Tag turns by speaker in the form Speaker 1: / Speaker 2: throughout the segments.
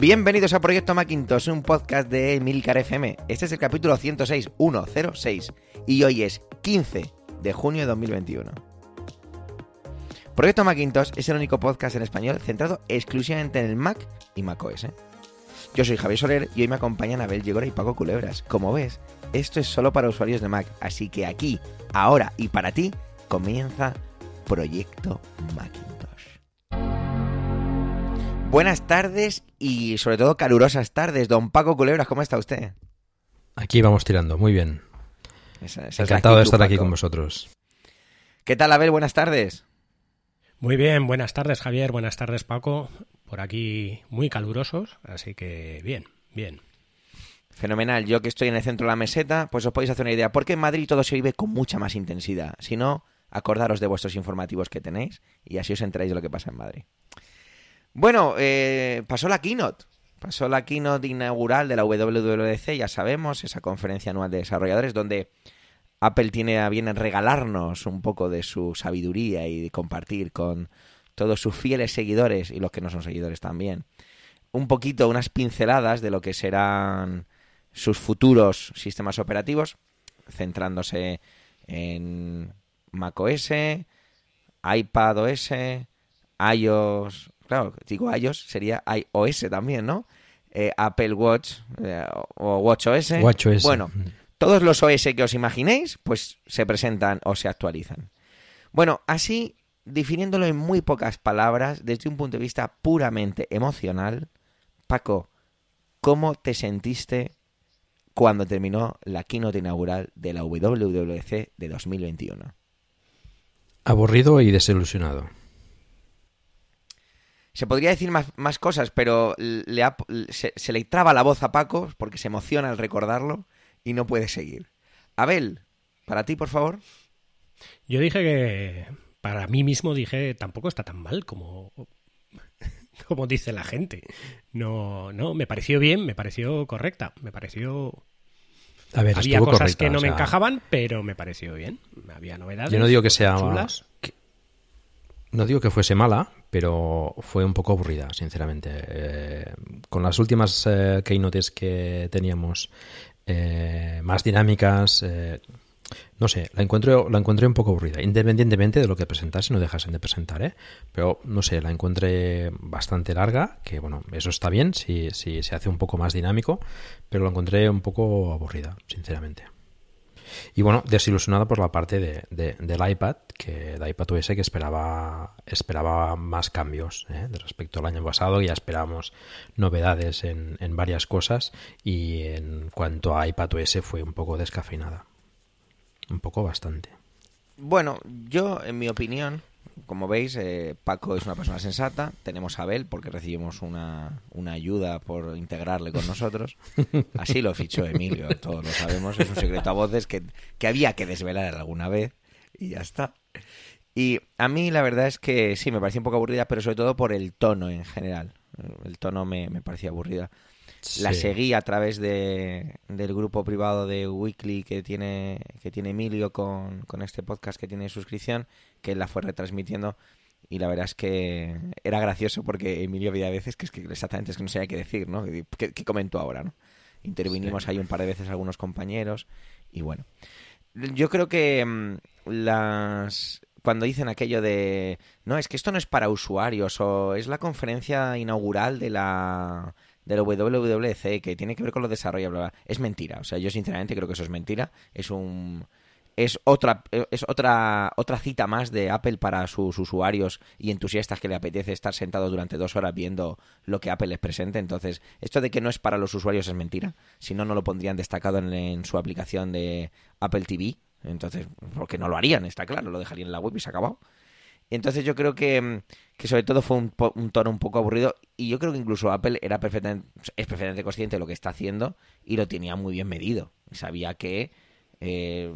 Speaker 1: Bienvenidos a Proyecto Macintosh, un podcast de Milcar FM. Este es el capítulo 106, 106, y hoy es 15 de junio de 2021. Proyecto Macintosh es el único podcast en español centrado exclusivamente en el Mac y macOS. Yo soy Javier Soler y hoy me acompañan Abel Yegora y Paco Culebras. Como ves, esto es solo para usuarios de Mac, así que aquí, ahora y para ti, comienza Proyecto Macintosh. Buenas tardes y sobre todo calurosas tardes. Don Paco Culebras, ¿cómo está usted?
Speaker 2: Aquí vamos tirando, muy bien.
Speaker 1: Esa- esa es la
Speaker 2: Encantado de estar aquí
Speaker 1: Paco.
Speaker 2: con vosotros.
Speaker 1: ¿Qué tal, Abel? Buenas tardes.
Speaker 3: Muy bien, buenas tardes Javier, buenas tardes Paco. Por aquí muy calurosos, así que bien, bien.
Speaker 1: Fenomenal. Yo que estoy en el centro de la meseta, pues os podéis hacer una idea. Porque en Madrid todo se vive con mucha más intensidad. Si no, acordaros de vuestros informativos que tenéis y así os enteráis de lo que pasa en Madrid. Bueno, eh, pasó la keynote. Pasó la keynote inaugural de la WWDC, ya sabemos, esa conferencia anual de desarrolladores donde Apple tiene a bien regalarnos un poco de su sabiduría y compartir con todos sus fieles seguidores y los que no son seguidores también un poquito, unas pinceladas de lo que serán sus futuros sistemas operativos, centrándose en macOS, iPadOS, iOS, claro, digo iOS, sería iOS también, ¿no? Eh, Apple Watch eh, o WatchOS.
Speaker 2: WatchOS.
Speaker 1: Bueno, todos los OS que os imaginéis, pues se presentan o se actualizan. Bueno, así, definiéndolo en muy pocas palabras, desde un punto de vista puramente emocional, Paco, ¿cómo te sentiste cuando terminó la keynote inaugural de la WWDC de 2021?
Speaker 2: Aburrido y desilusionado.
Speaker 1: Se podría decir más, más cosas, pero le ha- se, se le traba la voz a Paco porque se emociona al recordarlo y no puede seguir. Abel, para ti, por favor.
Speaker 3: Yo dije que, para mí mismo dije, tampoco está tan mal como, como dice la gente. No, no, me pareció bien, me pareció correcta, me pareció...
Speaker 2: A ver,
Speaker 3: Había cosas
Speaker 2: correcta,
Speaker 3: que no
Speaker 2: o
Speaker 3: me encajaban, pero me pareció bien. Había novedades.
Speaker 2: Yo no digo que sea
Speaker 3: chulas.
Speaker 2: No digo que fuese mala, pero fue un poco aburrida, sinceramente. Eh, con las últimas eh, keynotes que teníamos eh, más dinámicas, eh, no sé, la encuentro, la encontré un poco aburrida, independientemente de lo que presentase, no dejasen de presentar, ¿eh? Pero no sé, la encontré bastante larga, que bueno, eso está bien si, si se hace un poco más dinámico, pero la encontré un poco aburrida, sinceramente. Y bueno, desilusionada por la parte de, de- del iPad, que de iPad OS que esperaba, esperaba más cambios ¿eh? de respecto al año pasado. Ya esperábamos novedades en, en varias cosas y en cuanto a iPad OS fue un poco descafeinada. Un poco bastante.
Speaker 1: Bueno, yo, en mi opinión, como veis, eh, Paco es una persona sensata. Tenemos a Abel porque recibimos una, una ayuda por integrarle con nosotros. Así lo fichó Emilio, todos lo sabemos. Es un secreto a voces que, que había que desvelar alguna vez y ya está. Y a mí la verdad es que sí, me parecía un poco aburrida, pero sobre todo por el tono en general. El tono me, me parecía aburrida. La
Speaker 2: Sí.
Speaker 1: seguí a través de, del grupo privado de Weekly que tiene, que tiene Emilio con, con este podcast que tiene suscripción, que él la fue retransmitiendo. Y la verdad es que era gracioso porque Emilio había veces que es que exactamente es que no sabía qué decir, ¿no? ¿Qué, qué comentó ahora, no? Intervinimos ahí un par de veces algunos compañeros y bueno. Yo creo que mm, las cuando dicen aquello de no, es que esto no es para usuarios o es la conferencia inaugural de la de la WWDC que tiene que ver con los desarrollos, bla, bla. es mentira. O sea, yo sinceramente creo que eso es mentira. Es un es otra es otra otra cita más de Apple para sus usuarios y entusiastas que le apetece estar sentados durante dos horas viendo lo que Apple les presente. Entonces, esto de que no es para los usuarios es mentira. Si no, no lo pondrían destacado en, en su aplicación de Apple TV. Entonces, porque no lo harían, está claro, lo dejarían en la web y se ha acabado. Entonces yo creo que, mm, que sobre todo fue un, un tono un poco aburrido y yo creo que incluso Apple era perfectamente, es perfectamente consciente de lo que está haciendo y lo tenía muy bien medido. Sabía que, eh,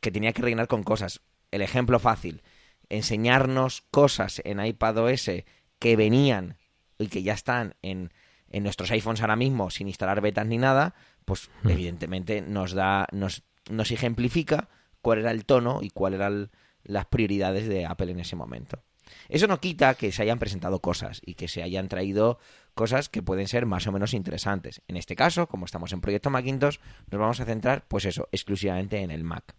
Speaker 1: que tenía que rellenar con cosas. El ejemplo fácil, enseñarnos cosas en iPadOS que venían y que ya están en, en nuestros iPhones ahora mismo sin instalar betas ni nada, pues
Speaker 2: Mm.
Speaker 1: evidentemente nos da, nos, nos ejemplifica cuál era el tono y cuáles eran las prioridades de Apple en ese momento. Eso no quita que se hayan presentado cosas y que se hayan traído cosas que pueden ser más o menos interesantes. En este caso, como estamos en proyecto Macintosh, nos vamos a centrar, pues eso, exclusivamente en el Mac.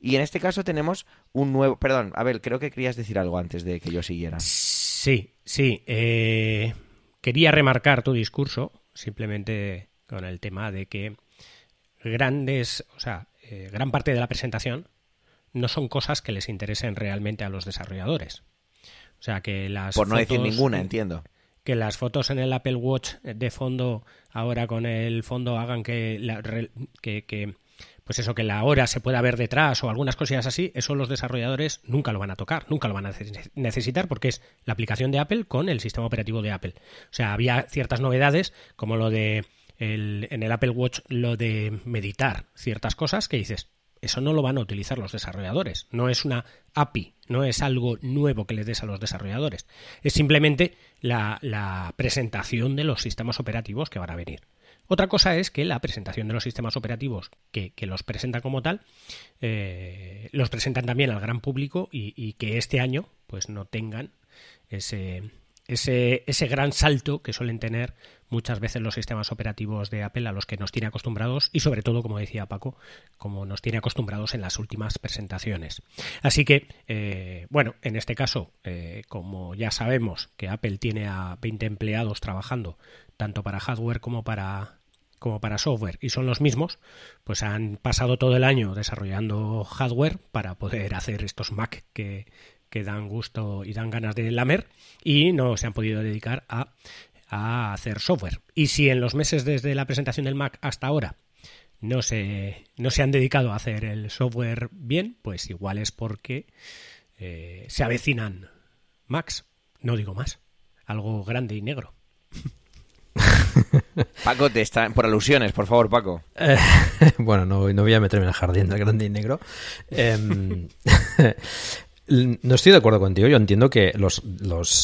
Speaker 1: Y en este caso tenemos un nuevo... Perdón, Abel, creo que querías decir algo antes de que yo siguiera.
Speaker 3: Sí, sí. Eh, quería remarcar tu discurso, simplemente con el tema de que grandes, o sea, eh, gran parte de la presentación no son cosas que les interesen realmente a los desarrolladores. O sea, que las
Speaker 1: Por no decir
Speaker 3: fotos-
Speaker 1: ninguna, entiendo.
Speaker 3: que las fotos en el Apple Watch de fondo ahora con el fondo hagan que, la que, que, pues eso que la hora se pueda ver detrás o algunas cosillas así eso los desarrolladores nunca lo van a tocar nunca lo van a neces- necesitar porque es la aplicación de Apple con el sistema operativo de Apple o sea había ciertas novedades como lo de el- en el Apple Watch lo de meditar ciertas cosas que dices eso no lo van a utilizar los desarrolladores. No es una API, no es algo nuevo que les des a los desarrolladores. Es simplemente la, la presentación de los sistemas operativos que van a venir. Otra cosa es que la presentación de los sistemas operativos que, que los presentan como tal, eh, los presentan también al gran público y, y que este año pues no tengan ese, ese, ese gran salto que suelen tener muchas veces los sistemas operativos de Apple a los que nos tiene acostumbrados y sobre todo, como decía Paco, como nos tiene acostumbrados en las últimas presentaciones. Así que, eh, bueno, en este caso, eh, como ya sabemos que Apple tiene a 20 empleados trabajando tanto para hardware como para como para software y son los mismos, pues han pasado todo el año desarrollando hardware para poder hacer estos Mac que, que dan gusto y dan ganas de lamer y no se han podido dedicar a, a hacer software. Y si en los meses desde la presentación del Mac hasta ahora no se, no se han dedicado a hacer el software bien, pues igual es porque eh, se avecinan Macs, no digo más, algo grande y negro.
Speaker 1: Paco, te está... por alusiones, por favor, Paco.
Speaker 2: Eh, bueno, no, no voy a meterme en el jardín del grande y negro. Em, no estoy de acuerdo contigo. Yo entiendo que los,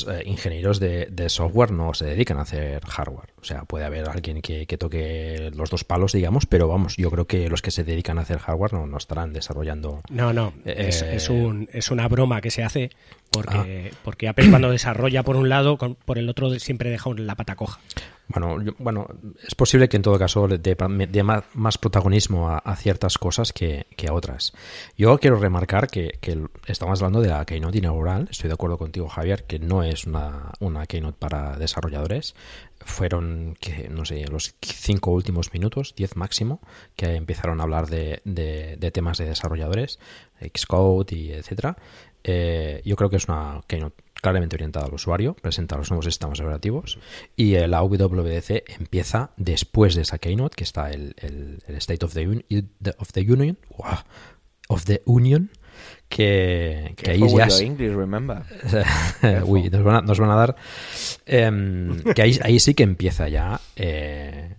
Speaker 2: eh, ingenieros de software no se dedican a hacer hardware. O sea, puede haber alguien que, que toque los dos palos, digamos, pero vamos, yo creo que los que se dedican a hacer hardware no, no estarán desarrollando.
Speaker 3: No, no, es,
Speaker 2: Eh,
Speaker 3: es un, es una broma que se hace porque, porque Apple cuando desarrolla por un lado, con- por el otro siempre deja la pata coja.
Speaker 2: Bueno, yo- bueno, es posible que en todo caso le dé dé ma- más protagonismo a, a ciertas cosas que, que a otras. Yo quiero remarcar que, que estamos hablando de la Keynote inaugural. Estoy de acuerdo contigo, Javier, que no es una, una Keynote para desarrolladores. Fueron, que no sé, los cinco últimos minutos, diez máximo, que empezaron a hablar de, de- temas de desarrolladores, Xcode y etcétera. Eh, yo creo que es una Keynote claramente orientada al usuario, presenta los nuevos sistemas operativos y la WWDC empieza después de esa Keynote, que está el, el- State of the, of the Union, of the Union, que, que ahí ya
Speaker 1: English, remember.
Speaker 2: Uy, nos van a, nos van a dar. em, que ahí, ahí sí que empieza ya eh,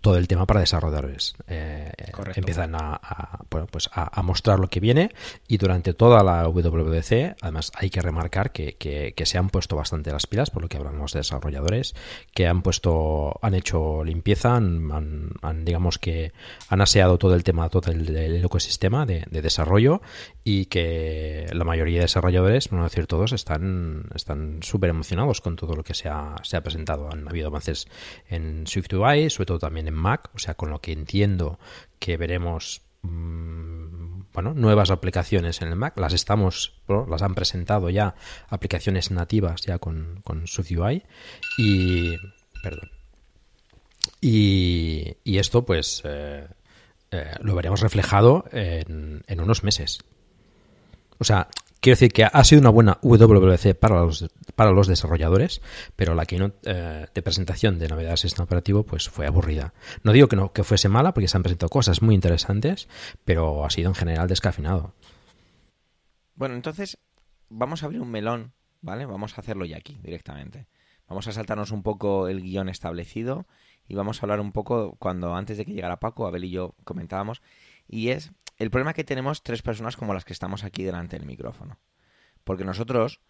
Speaker 2: todo el tema para desarrolladores. Eh, empiezan a, a, bueno, pues a, a mostrar lo que viene y durante toda la WWDC, además hay que remarcar que, que- que se han puesto bastante las pilas, por lo que hablamos de desarrolladores, que han puesto, han hecho limpieza, han, han- han, digamos que han aseado todo el tema, todo el, el ecosistema de, de desarrollo y que la mayoría de desarrolladores, por no decir todos, están están súper emocionados con todo lo que se ha, se ha presentado. Han habido avances en SwiftUI, sobre todo también en Mac, o sea, con lo que entiendo que veremos mm, bueno, nuevas aplicaciones en el Mac. Las estamos, las han presentado ya aplicaciones nativas ya con, con SwiftUI y perdón. Y, y esto, pues, eh, eh, lo veremos reflejado en, en unos meses. O sea, quiero decir que ha sido una buena WWDC para los, para los desarrolladores, pero la keynote eh, de presentación de novedades del sistema operativo pues fue aburrida. No digo que no que fuese mala, porque se han presentado cosas muy interesantes, pero ha sido en general descafinado.
Speaker 1: Bueno, entonces vamos a abrir un melón, ¿vale? Vamos a hacerlo ya aquí, directamente. Vamos a saltarnos un poco el guion establecido y vamos a hablar un poco cuando antes de que llegara Paco, Abel y yo comentábamos, y es el problema que tenemos tres personas como las que estamos aquí delante del micrófono. Porque nosotros,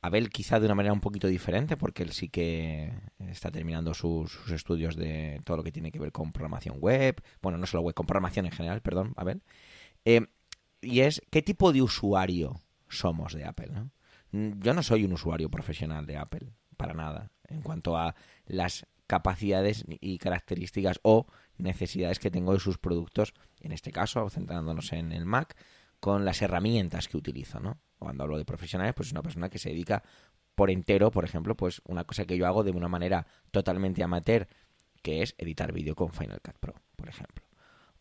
Speaker 1: Abel quizá de una manera un poquito diferente, porque él sí que está terminando sus, estudios de todo lo que tiene que ver con programación web, bueno, no solo web, con programación en general, perdón, Abel. Eh, y es qué tipo de usuario somos de Apple, ¿no? Yo no soy un usuario profesional de Apple, para nada. en cuanto a las capacidades y características o necesidades que tengo de sus productos, en este caso, centrándonos en el Mac, con las herramientas que utilizo, ¿no? Cuando hablo de profesionales, pues es una persona que se dedica por entero, por ejemplo, pues una cosa que yo hago de una manera totalmente amateur, que es editar vídeo con Final Cut Pro, por ejemplo.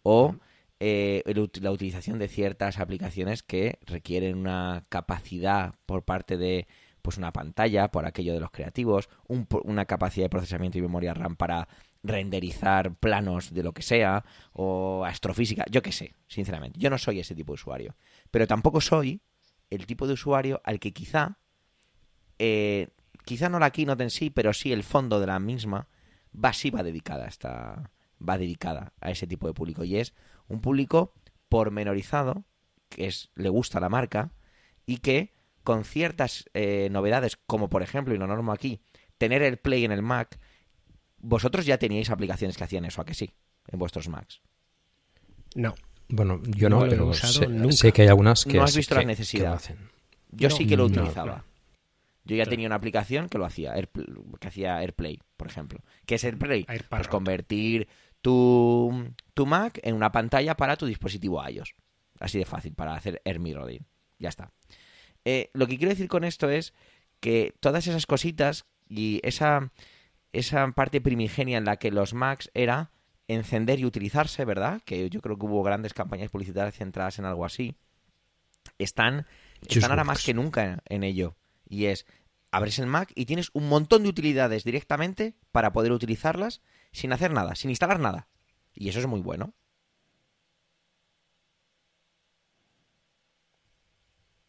Speaker 1: O eh, la utilización de ciertas aplicaciones que requieren una capacidad por parte de pues una pantalla, por aquello de los creativos, una capacidad de procesamiento y memoria RAM para renderizar planos de lo que sea, o astrofísica, yo qué sé, sinceramente. Yo no soy ese tipo de usuario. Pero tampoco soy el tipo de usuario al que quizá, eh, quizá no la keynote en sí, pero sí el fondo de la misma, va sí va dedicada a esta, va dedicada a ese tipo de público. Y es un público pormenorizado, que es, le gusta la marca, y que con ciertas eh, novedades, como por ejemplo, y lo normo aquí, tener el Play en el Mac, vosotros ya teníais aplicaciones que hacían eso, ¿a que sí? En vuestros Macs.
Speaker 3: No.
Speaker 2: Bueno, yo no, pero sé, que hay algunas que
Speaker 1: No has visto la necesidad. Yo sí que lo utilizaba. Yo ya tenía una aplicación que lo hacía, que hacía AirPlay, por ejemplo. ¿Qué es AirPlay? pues convertir tu, tu Mac en una pantalla para tu dispositivo iOS. Así de fácil, para hacer Air Mirroring. Ya está. Eh, lo que quiero decir con esto es que todas esas cositas y esa, esa parte primigenia en la que los Macs era encender y utilizarse, ¿verdad? Que yo creo que hubo grandes campañas publicitarias centradas en algo así. Están, están ahora más que nunca en ello. Y es, abres el Mac y tienes un montón de utilidades directamente para poder utilizarlas sin hacer nada, sin instalar nada. Y eso es muy bueno.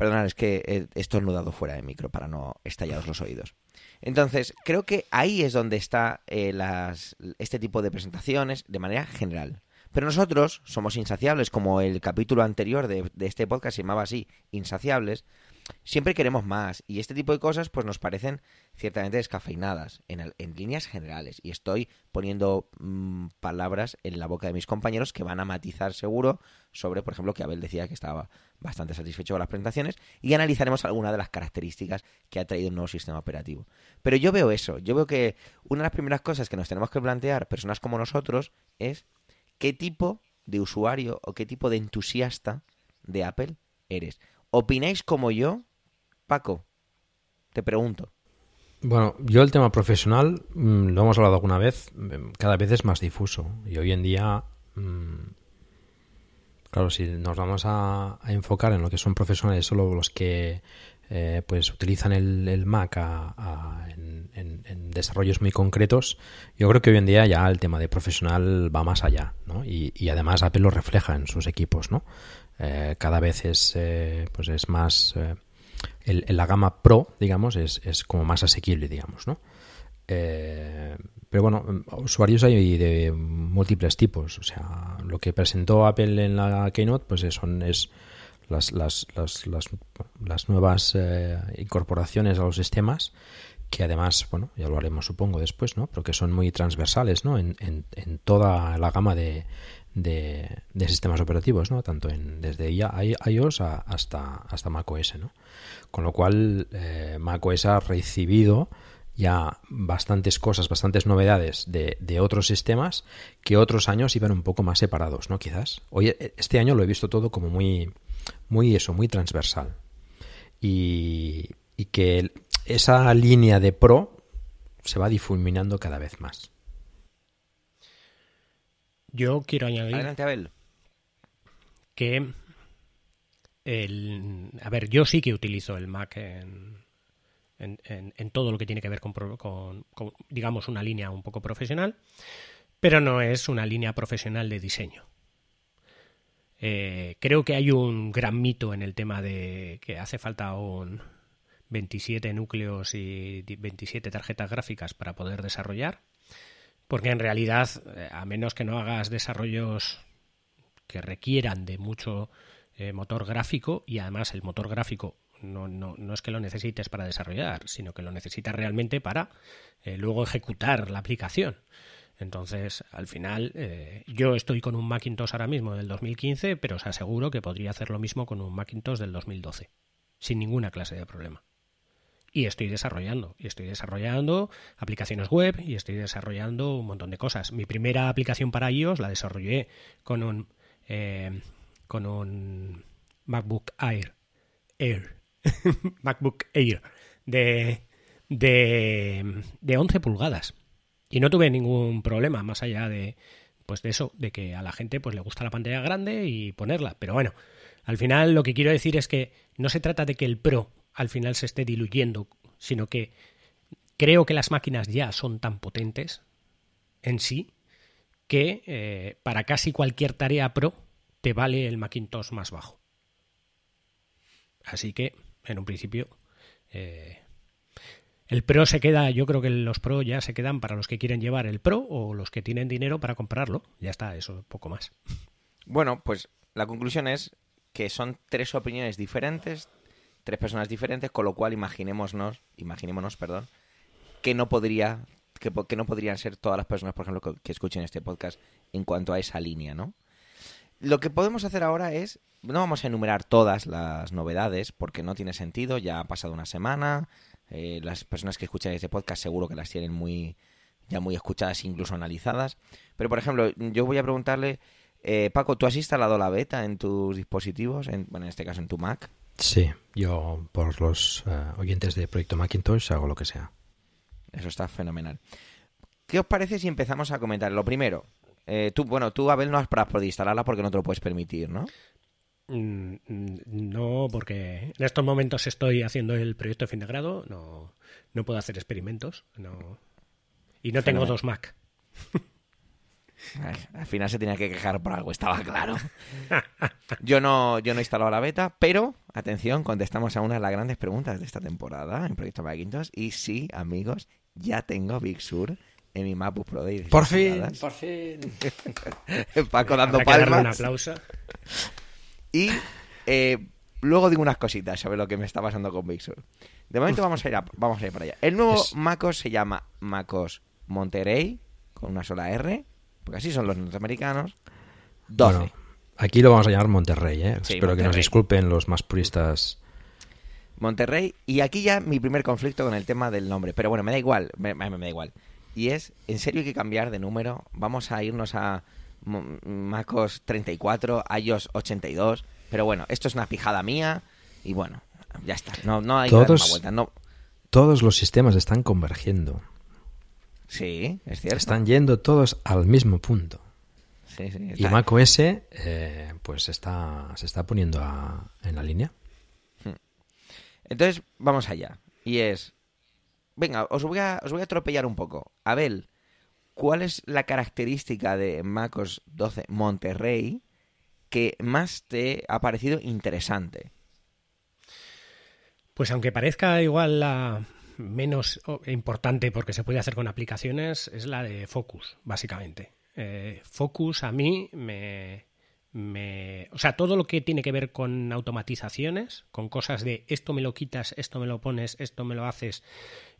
Speaker 1: Perdonad, es que he estornudado fuera de micro para no estallaros los oídos. Entonces, creo que ahí es donde está eh, las, este tipo de presentaciones de manera general. Pero nosotros somos insaciables, como el capítulo anterior de, de este podcast se llamaba así, Insaciables, siempre queremos más y este tipo de cosas pues nos parecen ciertamente descafeinadas en, en líneas generales. Y estoy poniendo mm, palabras en la boca de mis compañeros que van a matizar seguro sobre por ejemplo que Abel decía que estaba bastante satisfecho con las presentaciones y analizaremos algunas de las características que ha traído el nuevo sistema operativo. Pero yo veo eso yo veo que una de las primeras cosas que nos tenemos que plantear personas como nosotros es qué tipo de usuario o qué tipo de entusiasta de Apple eres ¿Opináis como yo? Paco, te pregunto.
Speaker 2: Bueno, yo el tema profesional, mm, lo hemos hablado alguna vez, mm, cada vez es más difuso. Y hoy en día, mm, claro, si nos vamos a, enfocar en lo que son profesionales, solo los que eh, pues utilizan el, Mac en, desarrollos muy concretos, yo creo que hoy en día ya el tema de profesional va más allá, ¿no? Y, y además Apple lo refleja en sus equipos, ¿no? Eh, cada vez es, eh, pues es más... Eh, el, la gama Pro, digamos, es, es como más asequible, digamos, ¿no? pero bueno, usuarios hay de múltiples tipos. O sea, lo que presentó Apple en la Keynote, pues son es las, las, las, las, nuevas incorporaciones a los sistemas que además, bueno, ya lo haremos supongo después, ¿no? Pero que son muy transversales, ¿no? En, en toda la gama de, de, sistemas operativos, ¿no? Tanto en, desde iOS hasta, hasta macOS, ¿no? Con lo cual, eh, macOS ha recibido ya bastantes cosas, bastantes novedades de, de, otros sistemas que otros años iban un poco más separados, ¿no? Quizás. Hoy, este año lo he visto todo como muy, muy eso, muy transversal. Y, y que esa línea de pro se va difuminando cada vez más.
Speaker 3: Yo quiero añadir
Speaker 1: Adelante,
Speaker 3: que el, a ver, yo sí que utilizo el Mac en, en, todo lo que tiene que ver con, con, digamos, una línea un poco profesional, pero no es una línea profesional de diseño. Eh, creo que hay un gran mito en el tema de que hace falta un 27 núcleos y 27 tarjetas gráficas para poder desarrollar. Porque en realidad, eh, a menos que no hagas desarrollos que requieran de mucho eh, motor gráfico, y además el motor gráfico no, no, no, es que lo necesites para desarrollar, sino que lo necesitas realmente para eh, luego ejecutar la aplicación. Entonces, al final, yo estoy con un Macintosh ahora mismo del 2015, pero os aseguro que podría hacer lo mismo con un Macintosh del 2012, sin ninguna clase de problema. Y estoy desarrollando. Y estoy desarrollando aplicaciones web y estoy desarrollando un montón de cosas. Mi primera aplicación para iOS la desarrollé con un, eh, con un MacBook Air. Air. MacBook Air de, de, de 11 pulgadas. Y no tuve ningún problema más allá de, pues de eso, de que a la gente pues le gusta la pantalla grande y ponerla. Pero bueno, al final lo que quiero decir es que no se trata de que el Pro al final se esté diluyendo, sino que creo que las máquinas ya son tan potentes en sí que eh, para casi cualquier tarea Pro te vale el Macintosh más bajo. Así que, en un principio, eh, el Pro se queda, yo creo que los Pro ya se quedan para los que quieren llevar el Pro o los que tienen dinero para comprarlo. Ya está, eso, poco más.
Speaker 1: Bueno, pues la conclusión es que son tres opiniones diferentes, tres personas diferentes, con lo cual imaginémonos, imaginémonos, perdón, que no podría, que, no podrían ser todas las personas, por ejemplo, que, que escuchen este podcast en cuanto a esa línea, ¿no? Lo que podemos hacer ahora es, no vamos a enumerar todas las novedades, porque no tiene sentido, ya ha pasado una semana, eh, las personas que escuchan este podcast seguro que las tienen muy ya muy escuchadas, incluso analizadas. Pero, por ejemplo, yo voy a preguntarle, eh, Paco, ¿tú has instalado la beta en tus dispositivos? En, bueno, en este caso en tu Mac.
Speaker 2: Sí, yo por los eh, oyentes de Proyecto Macintosh hago lo que sea.
Speaker 1: Eso está fenomenal. ¿Qué os parece si empezamos a comentar? Lo primero, eh, tú, bueno, tú, Abel, no has podido instalarla porque no te lo puedes permitir, ¿no?
Speaker 3: Mm, mm, No, porque en estos momentos estoy haciendo el proyecto de fin de grado, no, no puedo hacer experimentos, no. Y no tengo dos Mac.
Speaker 1: Al final se tenía que quejar por algo, estaba claro. Yo no, yo no he instalado la beta, pero, atención, contestamos a una de las grandes preguntas de esta temporada en Proyecto Macintosh. Y sí, amigos, ya tengo Big Sur en mi MacBook Pro de 16
Speaker 2: Por fin,
Speaker 1: pulgadas.
Speaker 2: por fin.
Speaker 1: Paco dando
Speaker 3: un
Speaker 1: palmas.
Speaker 3: aplauso.
Speaker 1: Y eh, luego digo unas cositas sobre lo que me está pasando con Big Sur. De momento vamos a ir a- vamos a ir para allá. El nuevo
Speaker 2: Es-
Speaker 1: MacOS se llama MacOS Monterey, con una sola R, porque así son los norteamericanos. 12.
Speaker 2: Bueno, aquí lo vamos a llamar Monterrey, ¿eh?
Speaker 1: Sí,
Speaker 2: Espero que nos disculpen los más puristas.
Speaker 1: Monterrey. Y aquí ya mi primer conflicto con el tema del nombre. Pero bueno, me da igual, me, me- me da igual. Y es, ¿en serio hay que cambiar de número? Vamos a irnos a MacOS 34, iOS 82. Pero bueno, esto es una pijada mía. Y bueno, ya está. No, no hay que dar vueltas. No.
Speaker 2: Todos los sistemas están convergiendo.
Speaker 1: Sí, es cierto.
Speaker 2: Están yendo todos al mismo punto.
Speaker 1: Sí, sí,
Speaker 2: Y macOS eh, pues está, se está poniendo a- en la línea.
Speaker 1: Entonces, vamos allá. Y es. Venga, os voy a, os voy a atropellar un poco. Abel, ¿cuál es la característica de MacOS 12 Monterrey que más te ha parecido interesante?
Speaker 3: Pues aunque parezca igual la menos importante porque se puede hacer con aplicaciones, es la de Focus, básicamente. Eh, Focus a mí me, me... O sea, todo lo que tiene que ver con automatizaciones, con cosas de esto me lo quitas, esto me lo pones, esto me lo haces.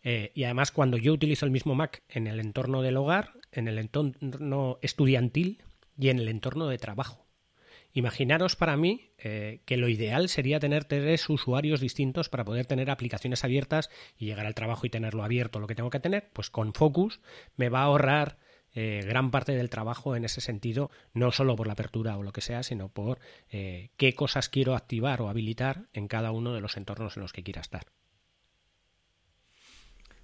Speaker 3: eh, y además cuando yo utilizo el mismo Mac en el entorno del hogar, en el entorno estudiantil y en el entorno de trabajo. Imaginaros para mí eh, que lo ideal sería tener tres usuarios distintos para poder tener aplicaciones abiertas y llegar al trabajo y tenerlo abierto lo que tengo que tener. Pues con Focus me va a ahorrar eh, gran parte del trabajo en ese sentido, no solo por la apertura o lo que sea, sino por eh, qué cosas quiero activar o habilitar en cada uno de los entornos en los que quiera estar.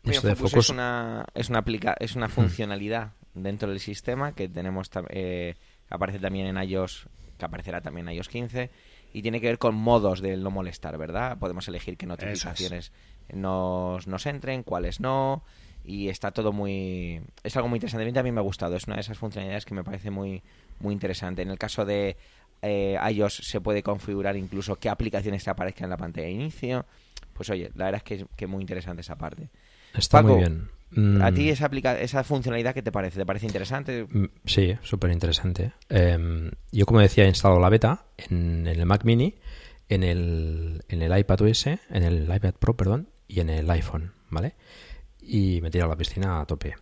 Speaker 1: Mira, Focus
Speaker 2: Focus-
Speaker 1: es una, es una, aplica- es una funcionalidad dentro del sistema que tenemos eh, que aparece también en iOS, que aparecerá también en iOS 15 y tiene que ver con modos del no molestar, ¿verdad? Podemos elegir qué notificaciones nos, nos entren, cuáles no y está todo muy es algo muy interesante. A mí también me ha gustado, es una de esas funcionalidades que me parece muy muy interesante. En el caso de eh, iOS se puede configurar incluso qué aplicaciones te aparezcan en la pantalla de inicio. Pues oye, la verdad es que es que muy interesante esa parte.
Speaker 2: Está
Speaker 1: Paco,
Speaker 2: muy bien. Mm,
Speaker 1: ¿A ti esa, aplica esa funcionalidad qué te parece? ¿Te parece interesante?
Speaker 2: mm, Sí, súper interesante. Em, yo, como decía, he instalado la beta en, en el Mac Mini, en el, en el iPad OS, en el iPad Pro, perdón, y en el iPhone, ¿vale? Y me he tirado a la piscina a tope.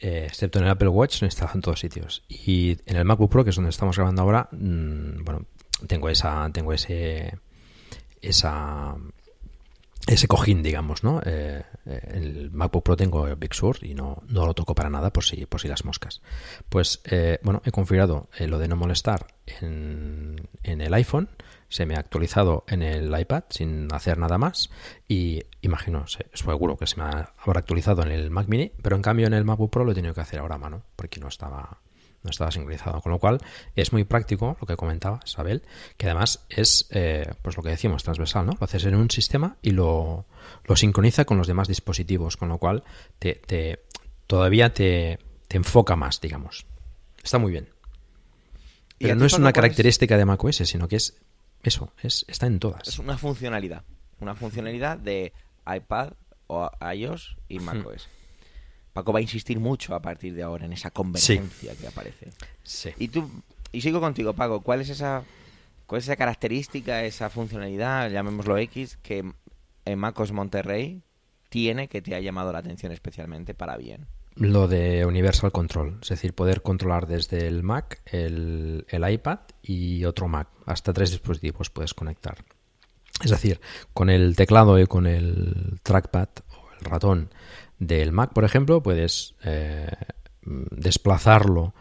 Speaker 2: Eh, excepto en el Apple Watch, he instalado en todos sitios. Y en el MacBook Pro, que es donde estamos grabando ahora, mm, bueno, tengo esa, tengo ese, esa, ese cojín, digamos, ¿no? Eh, eh, el MacBook Pro tengo Big Sur y no, no lo toco para nada por si, por si las moscas. Pues, eh, bueno, he configurado lo de no molestar en, en, el iPhone, se me ha actualizado en el iPad sin hacer nada más y imagino, seguro que se me habrá actualizado en el Mac mini, pero en cambio en el MacBook Pro lo he tenido que hacer ahora a mano porque no estaba no estaba sincronizado. Con lo cual es muy práctico lo que comentaba Isabel, que además es eh, pues lo que decimos, transversal, ¿no? Lo haces en un sistema y lo, lo sincroniza con los demás dispositivos, con lo cual te, te todavía te, te, enfoca más, digamos. Está muy bien. Pero no es una característica de macOS, sino que es eso, es, está en todas.
Speaker 1: Es una funcionalidad. Una funcionalidad de iPad o iOS y hmm. Paco va a insistir mucho a partir de ahora en esa convergencia que aparece.
Speaker 2: Sí.
Speaker 1: Y tú, y sigo contigo, Paco, ¿cuál es esa, cuál es esa característica, esa funcionalidad, llamémoslo X, que en MacOS Monterrey tiene que te ha llamado la atención especialmente para bien?
Speaker 2: Lo de Universal Control, es decir, poder controlar desde el Mac, el, el iPad y otro Mac. Hasta tres dispositivos puedes conectar. Es decir, con el teclado y con el trackpad o el ratón del Mac, por ejemplo, puedes eh, desplazarlo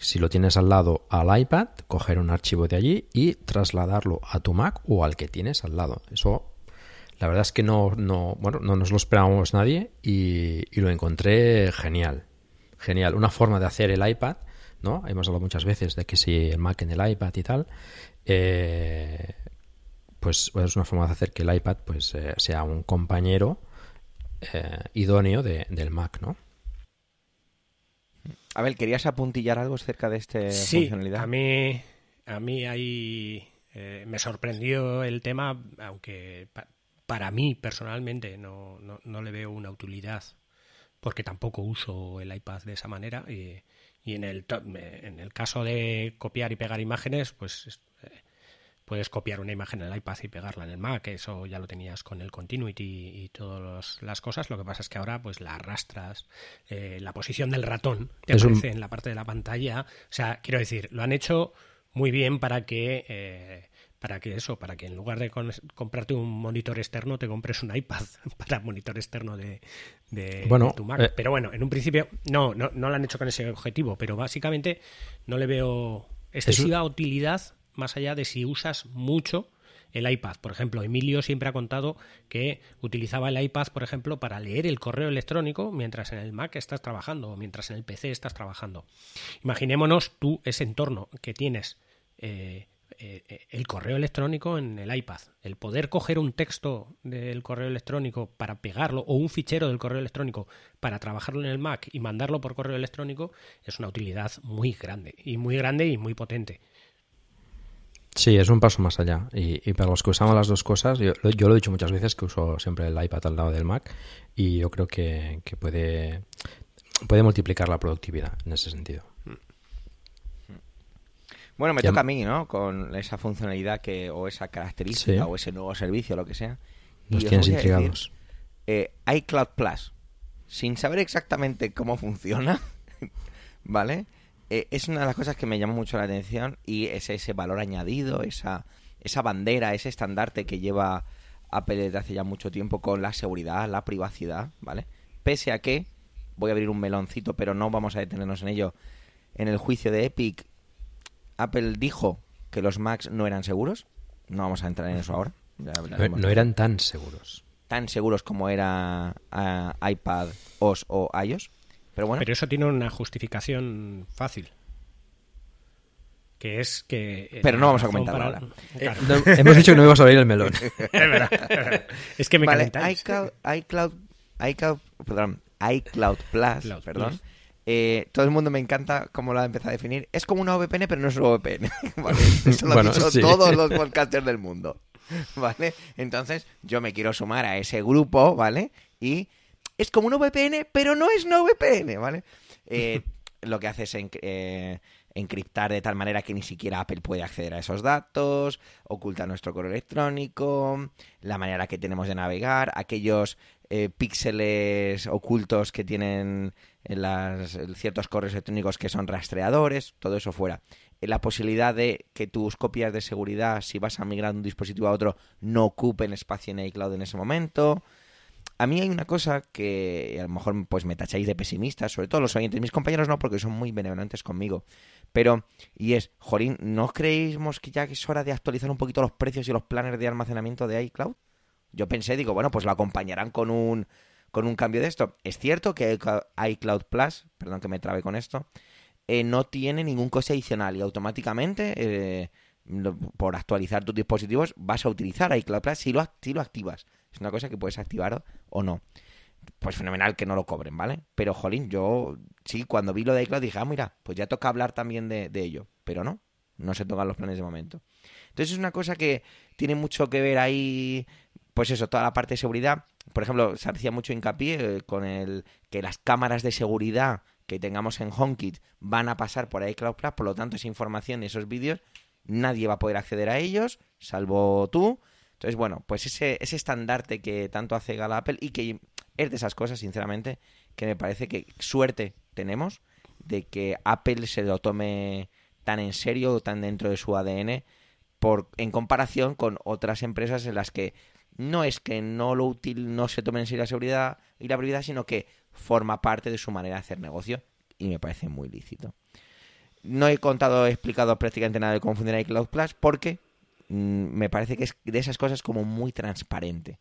Speaker 2: si lo tienes al lado al iPad, coger un archivo de allí y trasladarlo a tu Mac o al que tienes al lado. Eso, la verdad es que no, no, bueno, no nos lo esperábamos nadie y, lo encontré genial. Genial. Una forma de hacer el iPad, ¿no? Hemos hablado muchas veces de que si el Mac en el iPad y tal, eh, pues, es una forma de hacer que el iPad pues eh, sea un compañero eh, idóneo del Mac, ¿no?
Speaker 1: A ver, ¿querías apuntillar algo acerca de esta
Speaker 3: sí,
Speaker 1: funcionalidad?
Speaker 3: A mí, a mí ahí eh, me sorprendió el tema, aunque para mí personalmente no, no, le veo una utilidad, porque tampoco uso el iPad de esa manera. Y, y en, el, en el caso de copiar y pegar imágenes, pues puedes copiar una imagen en el iPad y pegarla en el Mac, eso ya lo tenías con el Continuity y, todas las cosas, lo que pasa es que ahora pues la arrastras, eh, la posición del ratón te aparece en la parte de la pantalla, o sea, quiero decir, lo han hecho muy bien para que... Eh, para que eso, para que en lugar de comprarte un monitor externo, te compres un iPad para monitor externo de, tu Mac. Eh, pero bueno, en un principio no, no, no lo han hecho con ese objetivo, pero básicamente no le veo excesiva utilidad más allá de si usas mucho el iPad. Por ejemplo, Emilio siempre ha contado que utilizaba el iPad, por ejemplo, para leer el correo electrónico mientras en el Mac estás trabajando o mientras en el PC estás trabajando. Imaginémonos tú ese entorno que tienes. Eh, eh, el correo electrónico en el iPad. El poder coger un texto del correo electrónico para pegarlo o un fichero del correo electrónico para trabajarlo en el Mac y mandarlo por correo electrónico es una utilidad muy grande y muy grande y muy potente.
Speaker 2: Sí, es un paso más allá. Y, para los que usamos las dos cosas, yo, lo he dicho muchas veces que uso siempre el iPad al lado del Mac y yo creo que, puede, puede multiplicar la productividad en ese sentido.
Speaker 1: Bueno, me toca a mí, ¿no? Con esa funcionalidad que o esa característica o ese nuevo servicio, lo que sea.
Speaker 2: Nos tienes intrigados.
Speaker 1: eh, iCloud Plus, sin saber exactamente cómo funciona, ¿vale? Eh, es una de las cosas que me llama mucho la atención y es ese valor añadido, esa, esa bandera, ese estandarte que lleva Apple desde hace ya mucho tiempo con la seguridad, la privacidad, ¿vale? Pese a que, voy a abrir un meloncito, pero no vamos a detenernos en ello, en el juicio de Epic, Apple dijo que los Macs no eran seguros, no vamos a entrar en eso ahora.
Speaker 2: no, eran tan seguros.
Speaker 1: Tan seguros como era ah, iPad, OS o iOS. Pero
Speaker 3: eso tiene una justificación fácil. Que es que.
Speaker 1: Eh, Pero no vamos a comentar ahora.
Speaker 2: Eh, hemos dicho que no íbamos a abrir el melón.
Speaker 3: es que me
Speaker 1: vale, iCloud, iCloud, iCloud, perdón, iCloud Plus, perdón. Eh, todo el mundo me encanta cómo lo ha empezado a definir. Es como una VPN, pero no es una VPN. ¿vale? Eso lo han dicho todos los podcasters del mundo. ¿Vale? Entonces, yo me quiero sumar a ese grupo, ¿vale? Y es como una VPN, pero no es una VPN, ¿vale? Eh, lo que hace es eh, encriptar de tal manera que ni siquiera Apple puede acceder a esos datos, oculta nuestro correo electrónico, la manera que tenemos de navegar, aquellos eh, píxeles ocultos que tienen en las, ciertos correos electrónicos que son rastreadores, todo eso fuera. Eh, la posibilidad de que tus copias de seguridad, si vas a migrar de un dispositivo a otro, no ocupen espacio en iCloud en ese momento. A mí hay una cosa que a lo mejor pues me tacháis de pesimista, sobre todo los oyentes, mis compañeros no, porque son muy benevolentes conmigo. Pero, y es, Jorín, ¿no creemos que ya es hora de actualizar un poquito los precios y los planes de almacenamiento de iCloud? Yo pensé, digo, bueno, pues lo acompañarán con un, con un cambio de esto. Es cierto que iCloud Plus, perdón que me trabe con esto, eh, no tiene ningún coste adicional y automáticamente, eh, por actualizar tus dispositivos, vas a utilizar iCloud Plus si lo, si lo activas. Es una cosa que puedes activar o no. Pues fenomenal que no lo cobren, ¿vale? Pero, jolín, yo sí, cuando vi lo de iCloud dije, ah, mira, pues ya toca hablar también de, ello. Pero no, no se tocan los planes de momento. Entonces es una cosa que tiene mucho que ver ahí pues eso, toda la parte de seguridad. Por ejemplo, se hacía mucho hincapié eh, con el que las cámaras de seguridad que tengamos en HomeKit van a pasar por iCloud Plus, por lo tanto esa información esos vídeos nadie va a poder acceder a ellos, salvo tú. Entonces, bueno, pues ese, ese estandarte que tanto hace Gala Apple y que es de esas cosas, sinceramente, que me parece que suerte tenemos de que Apple se lo tome tan en serio, tan dentro de su ADN, por, en comparación con otras empresas en las que no es que no lo útil no se tomen en serio la seguridad y la prioridad, sino que forma parte de su manera de hacer negocio y me parece muy lícito. No he contado, he explicado prácticamente nada de cómo funciona iCloud Plus porque me parece que es de esas cosas como muy transparente.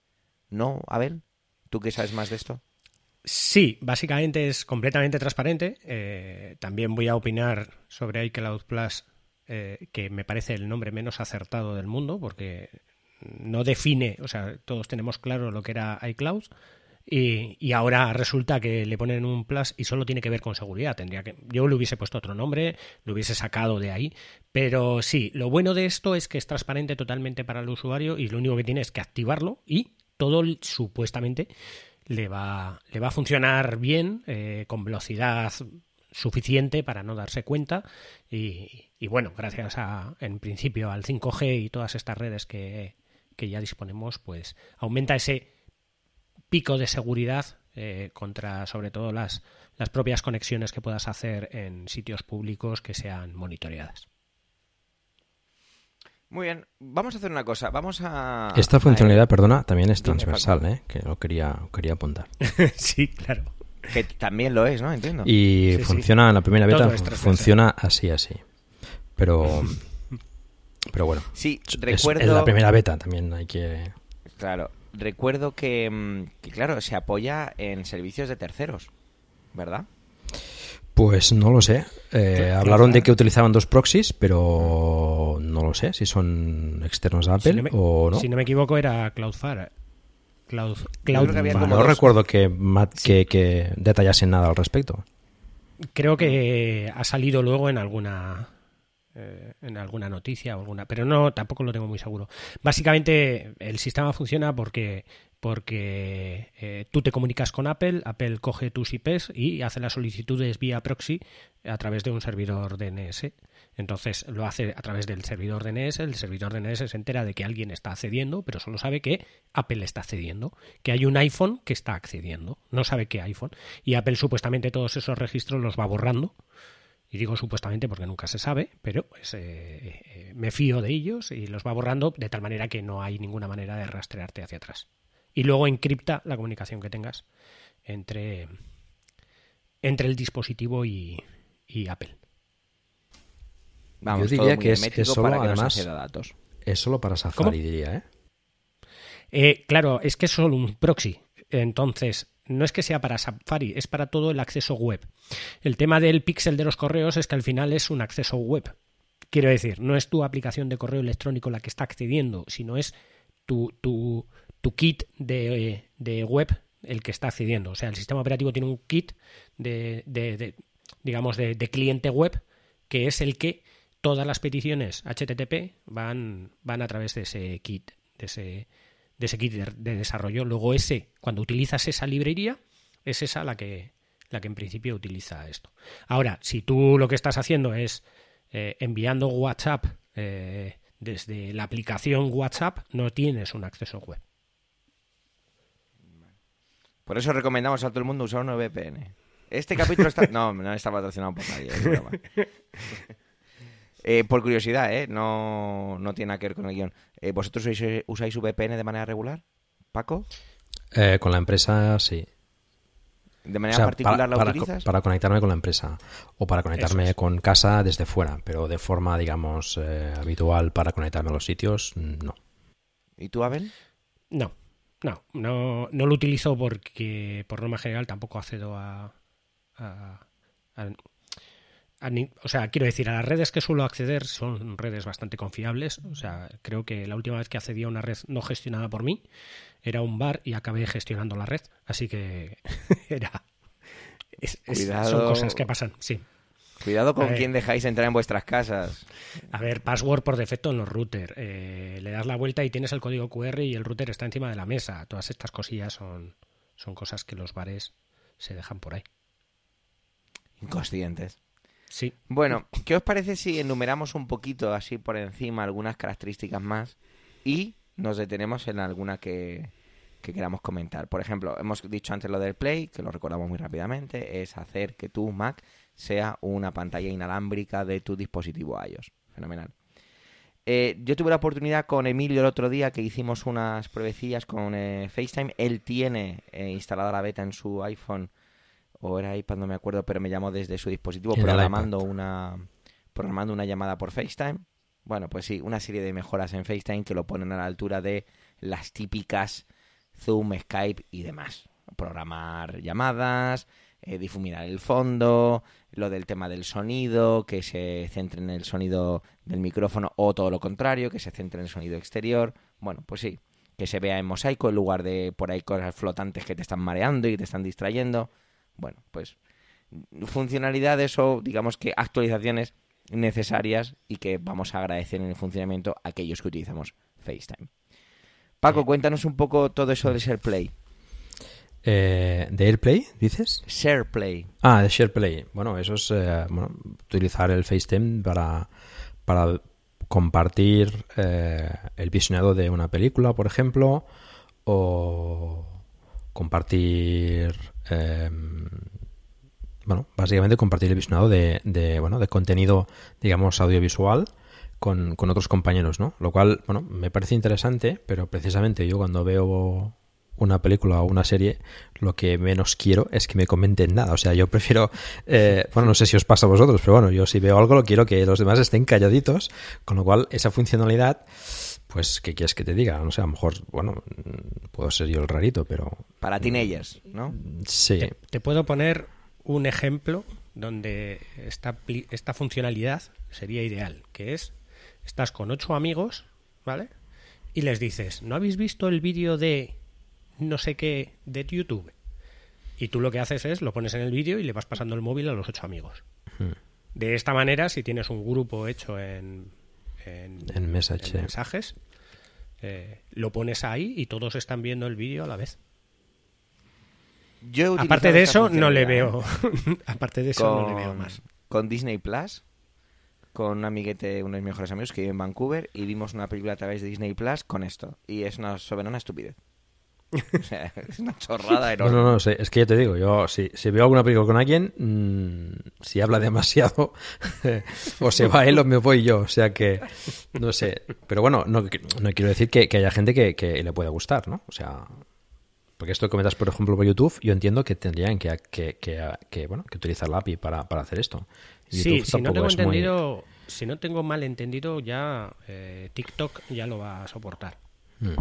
Speaker 1: ¿No, Abel? ¿Tú qué sabes más de esto?
Speaker 3: Sí, básicamente es completamente transparente. Eh, también voy a opinar sobre iCloud Plus, eh, que me parece el nombre menos acertado del mundo, porque no define, o sea, todos tenemos claro lo que era iCloud. Y, ahora resulta que le ponen un plus y solo tiene que ver con seguridad. Tendría que, yo le hubiese puesto otro nombre, lo hubiese sacado de ahí. Pero sí, lo bueno de esto es que es transparente totalmente para el usuario y lo único que tiene es que activarlo y todo supuestamente le va, le va a funcionar bien, eh, con velocidad suficiente para no darse cuenta y, y, bueno, gracias a, en principio al 5G y todas estas redes que, que ya disponemos, pues aumenta ese pico de seguridad eh, contra sobre todo las, las propias conexiones que puedas hacer en sitios públicos que sean monitoreadas.
Speaker 1: Muy bien, vamos a hacer una cosa, vamos a...
Speaker 2: Esta funcionalidad, perdona, también es transversal, ¿eh? que lo quería, quería apuntar.
Speaker 3: sí, claro.
Speaker 1: Que también lo es, ¿no? Entiendo.
Speaker 2: Y funciona en la primera beta, funciona así, así. Pero Pero bueno,
Speaker 1: sí, recuerdo...
Speaker 2: Es, la primera beta también hay que...
Speaker 1: Claro, recuerdo que, mm, que, claro, se apoya en servicios de terceros, ¿verdad?
Speaker 2: Pues no lo sé. Eh, hablaron de que utilizaban dos proxies, pero no lo sé si son externos a Apple o no.
Speaker 3: Si no me equivoco era Cloudflare.
Speaker 2: Cloud, Cloud no recuerdo que, que, que detallasen nada al respecto.
Speaker 3: Creo que ha salido luego en alguna eh, en alguna noticia o alguna, pero no, tampoco lo tengo muy seguro. Básicamente el sistema funciona porque porque eh, tú te comunicas con Apple, Apple coge tus IPs y hace las solicitudes vía proxy a través de un servidor DNS. Entonces lo hace a través del servidor DNS, el servidor DNS se entera de que alguien está accediendo, pero solo sabe que Apple está accediendo, que hay un iPhone que está accediendo, no sabe qué iPhone. Y Apple supuestamente todos esos registros los va borrando y digo supuestamente porque nunca se sabe, pero pues, eh, eh, me fío de ellos y los va borrando de tal manera que no hay ninguna manera de rastrearte hacia atrás. Y luego encripta la comunicación que tengas entre, entre el dispositivo y, Apple.
Speaker 2: Vamos, Yo diría que es, solo, además, datos. es solo para Safari, diría, ¿eh?
Speaker 3: ¿eh? Claro, es que es solo un proxy. Entonces, no es que sea para Safari, es para todo el acceso web. El tema del pixel de los correos es que al final es un acceso web. Quiero decir, no es tu aplicación de correo electrónico la que está accediendo, sino es tu, kit de, web el que está accediendo. O sea, el sistema operativo tiene un kit de, de digamos, de, cliente web que es el que todas las peticiones HTTP van, van a través de ese kit, de ese, de ese kit de, desarrollo. Luego ese, cuando utilizas esa librería, es esa la que, la que en principio utiliza esto. Ahora, si tú lo que estás haciendo es eh, enviando WhatsApp eh, desde la aplicación WhatsApp, no tienes un acceso web.
Speaker 1: Por eso recomendamos a todo el mundo usar un VPN. Este capítulo está... No, no está patrocinado por nadie. es. Eh, por curiosidad, ¿eh? No, no tiene nada que ver con el guion. Eh, ¿Vosotros usáis, usáis VPN de manera regular? ¿Paco?
Speaker 2: Eh, con la empresa, sí.
Speaker 1: ¿De
Speaker 2: O
Speaker 1: manera
Speaker 2: sea,
Speaker 1: particular
Speaker 2: para,
Speaker 1: la
Speaker 2: para-
Speaker 1: utilizas?
Speaker 2: para conectarme con la empresa o para conectarme
Speaker 3: es.
Speaker 2: con casa desde fuera, pero de forma, digamos, eh, habitual para conectarme a los sitios, no.
Speaker 1: ¿Y tú, Abel?
Speaker 3: No, no, no, no lo utilizo porque por norma general tampoco accedo a, a- a- o sea, quiero decir, a las redes que suelo acceder son redes bastante confiables. O sea, creo que la última vez que accedí a una red no gestionada por mí era un bar y acabé gestionando la red. Así que era. es- es- son cosas que pasan, sí.
Speaker 1: Cuidado con
Speaker 3: ver.
Speaker 1: quién dejáis entrar en vuestras casas.
Speaker 3: A ver, password por defecto en los routers. Eh, le das la vuelta y tienes el código QR y el router está encima de la mesa. Todas estas cosillas son, son cosas que los bares se dejan por ahí.
Speaker 1: Inconscientes.
Speaker 3: Sí.
Speaker 1: Bueno, ¿qué os parece si enumeramos un poquito así por encima algunas características más y nos detenemos en alguna que, que queramos comentar? Por ejemplo, hemos dicho antes lo del Play, que lo recordamos muy rápidamente, es hacer que tu Mac sea una pantalla inalámbrica de tu dispositivo iOS. Fenomenal. Eh, yo tuve la oportunidad con Emilio el otro día que hicimos unas pruebecillas con eh, FaceTime. Él tiene eh, instalada la beta en su iPhone o era iPad, no me acuerdo, pero me llamó desde su dispositivo programando una programando una llamada por FaceTime. Bueno, pues sí, una serie de mejoras en FaceTime que lo ponen a la altura de las típicas Zoom, Skype y demás. Programar llamadas, eh, difuminar el fondo, lo del tema del sonido, que se centre en el sonido del micrófono o todo lo contrario, que se centre en el sonido exterior. Bueno, pues sí, que se vea en mosaico en lugar de por ahí cosas flotantes que te están mareando y te están distrayendo. Bueno, pues funcionalidades o digamos que actualizaciones necesarias y que vamos a agradecer en el funcionamiento a aquellos que utilizamos FaceTime. Paco, cuéntanos un poco todo eso del SharePlay.
Speaker 2: Eh, ¿De AirPlay, dices?
Speaker 1: SharePlay.
Speaker 2: Ah, de SharePlay. Bueno, eso es eh, bueno, utilizar el FaceTime para, para compartir eh, el visionado de una película, por ejemplo, o compartir, eh, bueno, básicamente compartir el visionado de, de, bueno, de contenido, digamos, audiovisual con, con otros compañeros, ¿no? Lo cual, bueno, me parece interesante, pero precisamente yo cuando veo una película o una serie, lo que menos quiero es que me comenten nada. O sea, yo prefiero, eh, bueno, no sé si os pasa a vosotros, pero bueno, yo si veo algo lo quiero que los demás estén calladitos, con lo cual esa funcionalidad, pues, ¿qué quieres que te diga? No sé, a lo mejor, bueno, mm, puedo ser yo el rarito, pero
Speaker 1: Para teenagers, ¿no?
Speaker 2: sí.
Speaker 3: Te, te puedo poner un ejemplo donde esta, esta funcionalidad sería ideal, que es, estás con ocho amigos, ¿vale? Y les dices, ¿no habéis visto el vídeo de no sé qué de YouTube? Y tú lo que haces es, lo pones en el vídeo y le vas pasando el móvil a los ocho amigos.
Speaker 2: Hmm.
Speaker 3: De esta manera, si tienes un grupo hecho en, en,
Speaker 2: En Message,
Speaker 3: en
Speaker 2: sí.
Speaker 3: mensajes, eh, lo pones ahí y todos están viendo el vídeo a la vez.
Speaker 1: Yo
Speaker 3: Aparte de eso, no le veo. Aparte de eso,
Speaker 1: con,
Speaker 3: no le veo más.
Speaker 1: con Disney Plus, con un amiguete, uno de mis mejores amigos que vive en Vancouver, y vimos una película a través de Disney Plus con esto. Y es una soberana estupidez. O sea, es una chorrada
Speaker 2: No,
Speaker 1: enorme.
Speaker 2: no, no, sé, es que ya te digo, yo si, si veo alguna película con alguien, mm, si habla demasiado, o se va él o me voy yo, o sea que, no sé, pero bueno, no, no quiero decir que, que haya gente que, que le pueda gustar, ¿no? O sea, porque esto que comentas, por ejemplo, por YouTube, yo entiendo que tendrían que, que, que, que, bueno, que utilizar la API para, para hacer esto.
Speaker 3: Sí, si no tengo
Speaker 2: muy-
Speaker 3: entendido, si no tengo mal entendido, ya eh, TikTok ya lo va a soportar.
Speaker 2: Mm.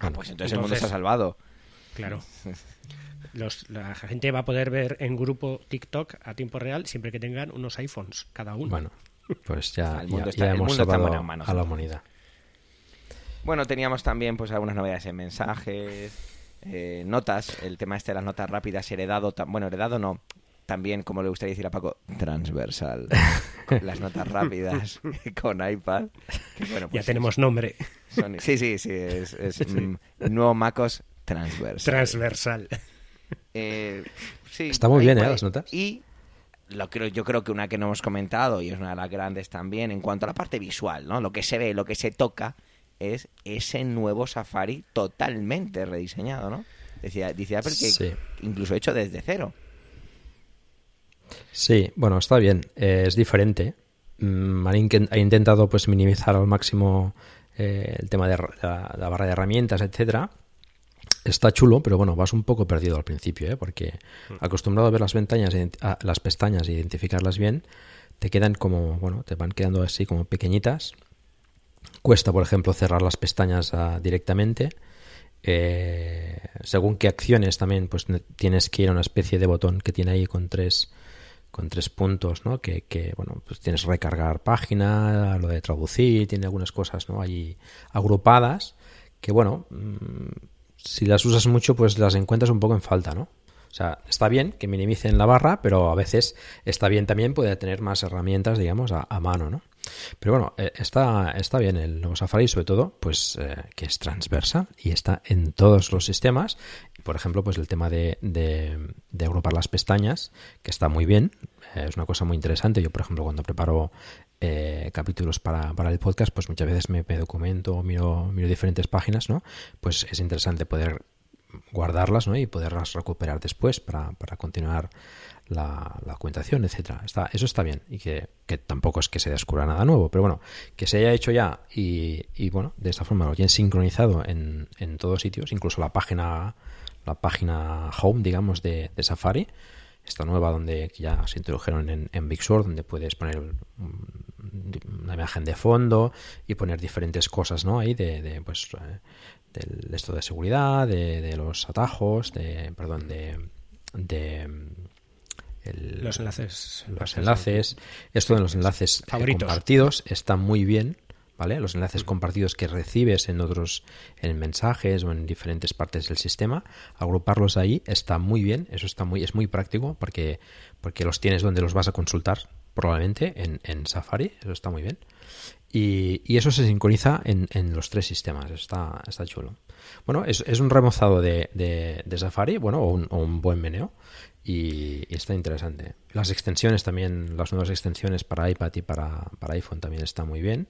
Speaker 1: Ah, pues entonces, el mundo
Speaker 3: Entonces-
Speaker 1: está salvado.
Speaker 3: Claro. Los- la gente va a poder ver en grupo TikTok a tiempo real siempre que tengan unos iPhones cada uno.
Speaker 2: Bueno, pues ya,
Speaker 1: El
Speaker 2: ya,
Speaker 1: mundo
Speaker 2: ya
Speaker 1: está- el
Speaker 2: hemos
Speaker 1: mundo
Speaker 2: salvado
Speaker 1: manos,
Speaker 2: a la humanidad.
Speaker 1: Bueno, teníamos también pues algunas novedades en mensajes, eh, notas, el tema este de las notas rápidas, heredado, bueno, heredado no, también, como le gustaría decir a Paco, transversal. las notas rápidas con iPad. que, bueno,
Speaker 3: ya
Speaker 1: pues,
Speaker 3: tenemos nombre.
Speaker 1: son- sí, sí, sí, es, es, mm, nuevo MacOS transversal.
Speaker 3: Transversal.
Speaker 1: Eh, sí,
Speaker 2: Está muy bien, ¿eh? las notas.
Speaker 1: Y lo creo, yo creo que una que no hemos comentado y es una de las grandes también en cuanto a la parte visual, ¿no? Lo que se ve, lo que se toca es ese nuevo Safari totalmente rediseñado, ¿no? Decía, dice Apple que incluso hecho desde cero.
Speaker 2: Sí, bueno, está bien. Eh, es diferente. Mm, ha intentado pues minimizar al máximo eh, el tema de la, barra de herramientas, etcétera. Está chulo, pero bueno, vas un poco perdido al principio, ¿eh? porque mm. acostumbrado a ver las ventanas, las pestañas e identificarlas bien, te quedan como, bueno, te van quedando así como pequeñitas. Cuesta, por ejemplo, cerrar las pestañas ah, directamente. Eh, según qué acciones también, pues tienes que ir a una especie de botón que tiene ahí con tres con tres puntos, ¿no? Que, bueno, pues tienes recargar página, lo de traducir, tiene algunas cosas, ¿no? Allí agrupadas que, bueno, mm, si las usas mucho, pues las encuentras un poco en falta, ¿no? O sea, está bien que minimicen la barra, pero a veces está bien también poder tener más herramientas, digamos, a, mano, ¿no? Pero bueno, eh, está, está bien el nuevo Safari, sobre todo, pues eh, que es transversa y está en todos los sistemas. Por ejemplo, pues el tema de, de, agrupar las pestañas, que está muy bien, eh, es una cosa muy interesante. Yo, por ejemplo, cuando preparo capítulos para, para, el podcast, pues muchas veces me, me documento, miro, miro diferentes páginas, ¿no? Pues es interesante poder guardarlas ¿no? y poderlas recuperar después para, para continuar la, la cuentación, etcétera. Está, eso está bien y que, que, tampoco es que se descubra nada nuevo, pero bueno, que se haya hecho ya y, y bueno, de esta forma lo tienen sincronizado en, en todos sitios, incluso la página la página home, digamos, de, de Safari, esta nueva donde ya se introdujeron en, en Big Sur, donde puedes poner una imagen de fondo y poner diferentes cosas, ¿no? Ahí de, de pues eh, del esto de seguridad, de, los atajos, de perdón, de, de
Speaker 3: los enlaces,
Speaker 2: los enlaces, esto de los enlaces compartidos está muy bien, ¿vale? Los enlaces compartidos que recibes en otros en mensajes o en diferentes partes del sistema, agruparlos ahí está muy bien, eso está muy es muy práctico porque porque los tienes donde los vas a consultar probablemente en, en Safari, eso está muy bien. Y, y, eso se sincroniza en, en, los tres sistemas. Está, está chulo. Bueno, es, es un remozado de, de, Safari, bueno, o un, un buen meneo. Y, está interesante. Las extensiones también, las nuevas extensiones para iPad y para, para iPhone también están muy bien.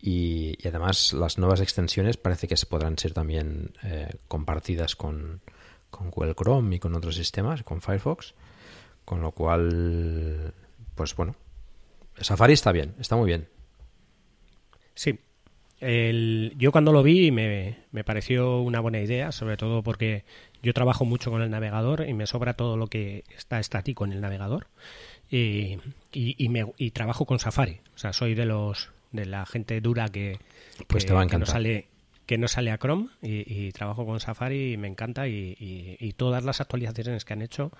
Speaker 2: Y, y, además las nuevas extensiones parece que se podrán ser también eh, compartidas con, con Google Chrome y con otros sistemas, con Firefox. Con lo cual, pues bueno, Safari está bien, está muy bien.
Speaker 3: Sí. El, yo cuando lo vi me, me, pareció una buena idea, sobre todo porque yo trabajo mucho con el navegador y me sobra todo lo que está estático en el navegador y, y, me, y trabajo con Safari. O sea, soy de los de la gente dura que,
Speaker 2: pues te va a
Speaker 3: que no sale que no sale a Chrome y, trabajo con Safari y me encanta y, todas las actualizaciones que han hecho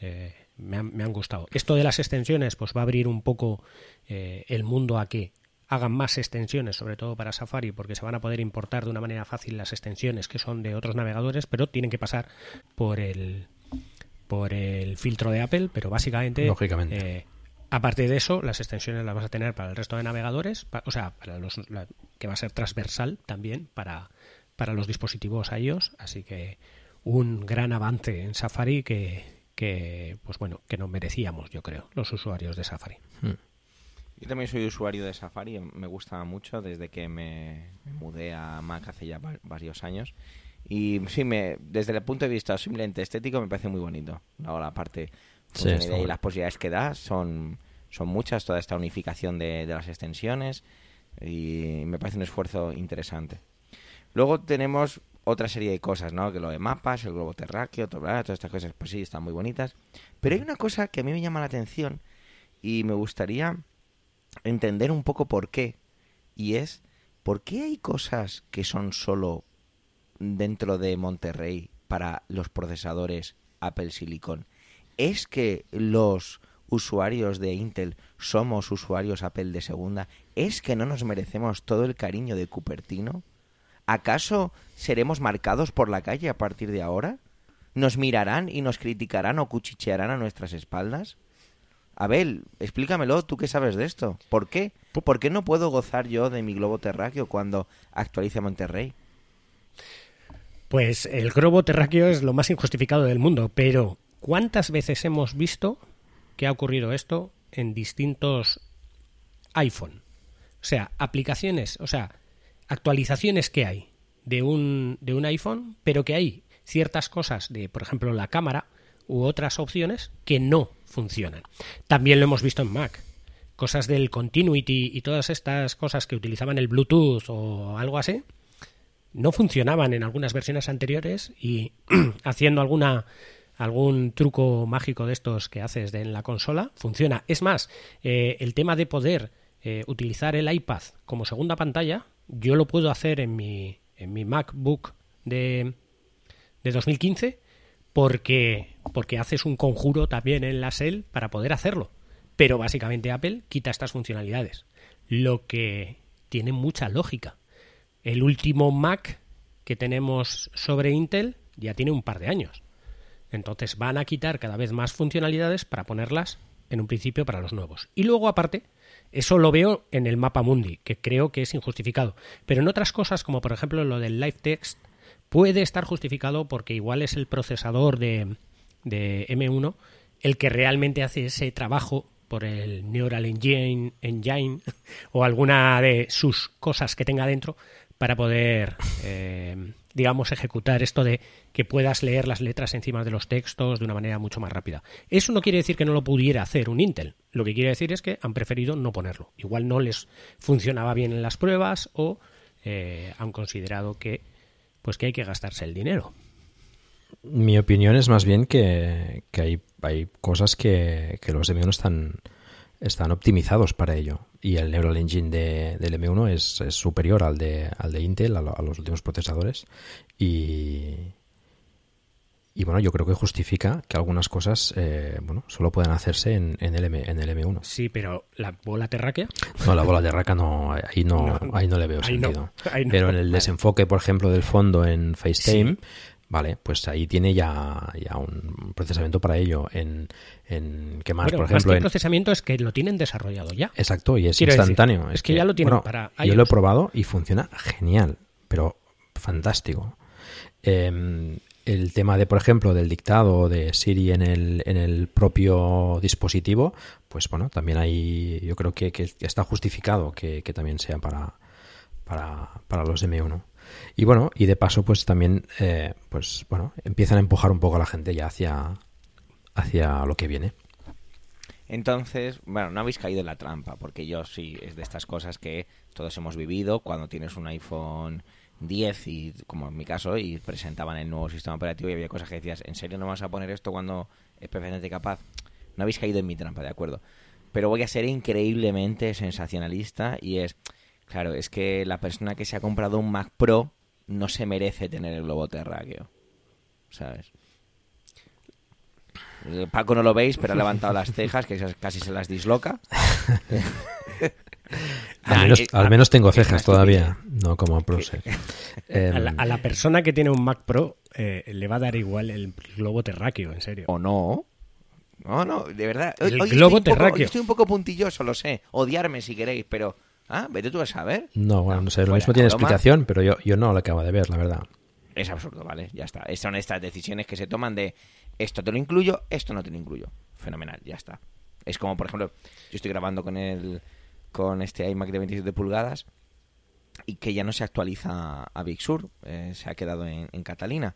Speaker 3: eh, me, han, me, han, gustado. Esto de las extensiones pues va a abrir un poco eh, el mundo a que hagan más extensiones, sobre todo para Safari, porque se van a poder importar de una manera fácil las extensiones que son de otros navegadores, pero tienen que pasar por el por el filtro de Apple, pero básicamente
Speaker 2: lógicamente
Speaker 3: eh, aparte de eso, las extensiones las vas a tener para el resto de navegadores, o sea, para los que va a ser transversal también para para los dispositivos iOS, así que un gran avance en Safari que que pues bueno, que nos merecíamos, yo creo, los usuarios de Safari. Hmm.
Speaker 1: Yo también soy usuario de Safari, me gusta mucho desde que me mudé a Mac hace ya varios años. Y sí, me, desde el punto de vista simplemente estético me parece muy bonito. Luego la parte y las posibilidades que da son, son muchas, toda esta unificación de, las extensiones y me parece un esfuerzo interesante. Luego tenemos otra serie de cosas, ¿no? Que lo de mapas, el globo terráqueo, todas estas cosas, pues sí, están muy bonitas. Pero hay una cosa que a mí me llama la atención y me gustaría entender un poco por qué. Y es, ¿por qué hay cosas que son solo dentro de Monterrey para los procesadores Apple Silicon? ¿Es que los usuarios de Intel somos usuarios Apple de segunda? ¿Es que no nos merecemos todo el cariño de Cupertino? ¿Acaso seremos marcados por la calle a partir de ahora? ¿Nos mirarán y nos criticarán o cuchichearán a nuestras espaldas? Abel, explícamelo, tú qué sabes de esto. ¿Por qué? ¿Por qué no puedo gozar yo de mi globo terráqueo cuando actualice Monterrey?
Speaker 3: Pues el globo terráqueo es lo más injustificado del mundo, pero ¿cuántas veces hemos visto que ha ocurrido esto en distintos iPhone? O sea, aplicaciones, o sea, actualizaciones que hay de un, de un iPhone, pero que hay ciertas cosas de, por ejemplo, la cámara u otras opciones que no funcionan. También lo hemos visto en Mac. Cosas del continuity y todas estas cosas que utilizaban el Bluetooth o algo así, no funcionaban en algunas versiones anteriores y haciendo alguna algún truco mágico de estos que haces en la consola, funciona. Es más, eh, el tema de poder eh, utilizar el iPad como segunda pantalla, yo lo puedo hacer en mi, en mi MacBook de, de 2015 porque, porque haces un conjuro también en la SEL para poder hacerlo. Pero básicamente Apple quita estas funcionalidades, lo que tiene mucha lógica. El último Mac que tenemos sobre Intel ya tiene un par de años. Entonces van a quitar cada vez más funcionalidades para ponerlas en un principio para los nuevos. Y luego aparte, eso lo veo en el mapa mundi, que creo que es injustificado. Pero en otras cosas, como por ejemplo lo del live text, puede estar justificado porque igual es el procesador de, de M1 el que realmente hace ese trabajo por el Neural Engine, Engine o alguna de sus cosas que tenga dentro para poder, eh, digamos, ejecutar esto de que puedas leer las letras encima de los textos de una manera mucho más rápida. Eso no quiere decir que no lo pudiera hacer un Intel. Lo que quiere decir es que han preferido no ponerlo. Igual no les funcionaba bien en las pruebas o eh, han considerado que, pues que hay que gastarse el dinero.
Speaker 2: Mi opinión es más bien que, hay, hay cosas que, que los de no están están optimizados para ello. Y el Neural Engine de, del M1 es, es, superior al de, al de Intel, a, los últimos procesadores. Y, y bueno, yo creo que justifica que algunas cosas eh, bueno, solo puedan hacerse en, en, el M, en el M1.
Speaker 3: Sí, pero la bola terráquea.
Speaker 2: No, la bola terráquea no, ahí no, ahí no le veo sentido. pero en el desenfoque, por ejemplo, del fondo en FaceTime, Vale, pues ahí tiene ya, ya un procesamiento para ello. En, en ¿qué más?
Speaker 3: por ejemplo, el procesamiento es que lo tienen desarrollado ya.
Speaker 2: Exacto, y es instantáneo.
Speaker 3: es, que, ya lo tienen para.
Speaker 2: Yo lo he probado y funciona genial, pero fantástico. Em, el tema de, por ejemplo, del dictado de Siri en el, en el propio dispositivo, pues bueno, también hay, yo creo que, que está justificado que, que también sea para, para, para los M1. Y bueno, y de paso, pues también, eh, pues bueno, empiezan a empujar un poco a la gente ya hacia, hacia lo que viene.
Speaker 1: Entonces, bueno, no habéis caído en la trampa, porque yo sí, es de estas cosas que todos hemos vivido cuando tienes un iPhone 10 y, como en mi caso, y presentaban el nuevo sistema operativo y había cosas que decías, ¿en serio no vas a poner esto cuando es perfectamente capaz? No habéis caído en mi trampa, de acuerdo. Pero voy a ser increíblemente sensacionalista y es, claro, es que la persona que se ha comprado un Mac Pro no se merece tener el globo terráqueo. ¿Sabes? Paco no lo veis, pero ha levantado las cejas, que casi se las disloca.
Speaker 2: al, menos, tengo cejas todavía, no como Pro.
Speaker 3: Em, a, la, persona que tiene un Mac Pro eh, le va a dar igual el globo terráqueo, en serio.
Speaker 1: ¿O no? No, no, de verdad.
Speaker 3: El globo terráqueo.
Speaker 1: estoy un poco puntilloso, lo sé. Odiarme si queréis, pero Ah, vete tú a saber.
Speaker 2: No, bueno, no sé, lo mismo tiene explicación, pero yo, yo no lo acabo de ver, la verdad.
Speaker 1: Es absurdo, ¿vale? Ya está. Son estas decisiones que se toman de esto te lo incluyo, esto no te lo incluyo. Fenomenal, ya está. Es como, por ejemplo, yo estoy grabando con el con este iMac de 27 pulgadas y que ya no se actualiza a Big Sur, eh, se ha quedado en, en Catalina.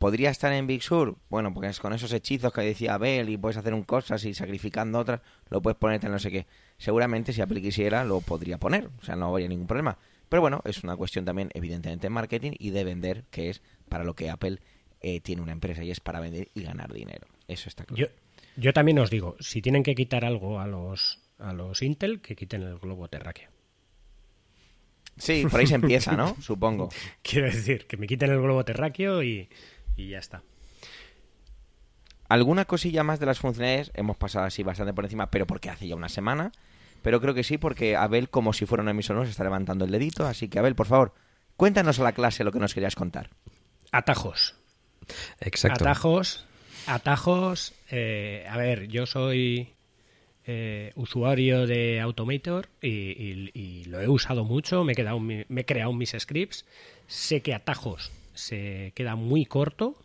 Speaker 1: ¿Podría estar en Big Sur? Bueno, porque con esos hechizos que decía Abel y puedes hacer un cosas y sacrificando otras, lo puedes ponerte en no sé qué. Seguramente si Apple quisiera lo podría poner, o sea, no habría ningún problema. Pero bueno, es una cuestión también evidentemente de marketing y de vender, que es para lo que Apple eh, tiene una empresa y es para vender y ganar dinero. Eso está claro.
Speaker 3: Yo, yo también os digo, si tienen que quitar algo a los, a los Intel, que quiten el globo terráqueo.
Speaker 1: Sí, por ahí se empieza, ¿no? Supongo.
Speaker 3: Quiero decir, que me quiten el globo terráqueo y, y ya está.
Speaker 1: Alguna cosilla más de las funcionalidades hemos pasado así bastante por encima, pero porque hace ya una semana. Pero creo que sí, porque Abel, como si fuera un emisor, nos está levantando el dedito. Así que, Abel, por favor, cuéntanos a la clase lo que nos querías contar.
Speaker 3: Atajos.
Speaker 2: Exacto.
Speaker 3: Atajos. Atajos. Eh, a ver, yo soy eh, usuario de Automator y, lo he usado mucho. Me he, quedado, me he creado mis scripts. Sé que atajos se queda muy corto,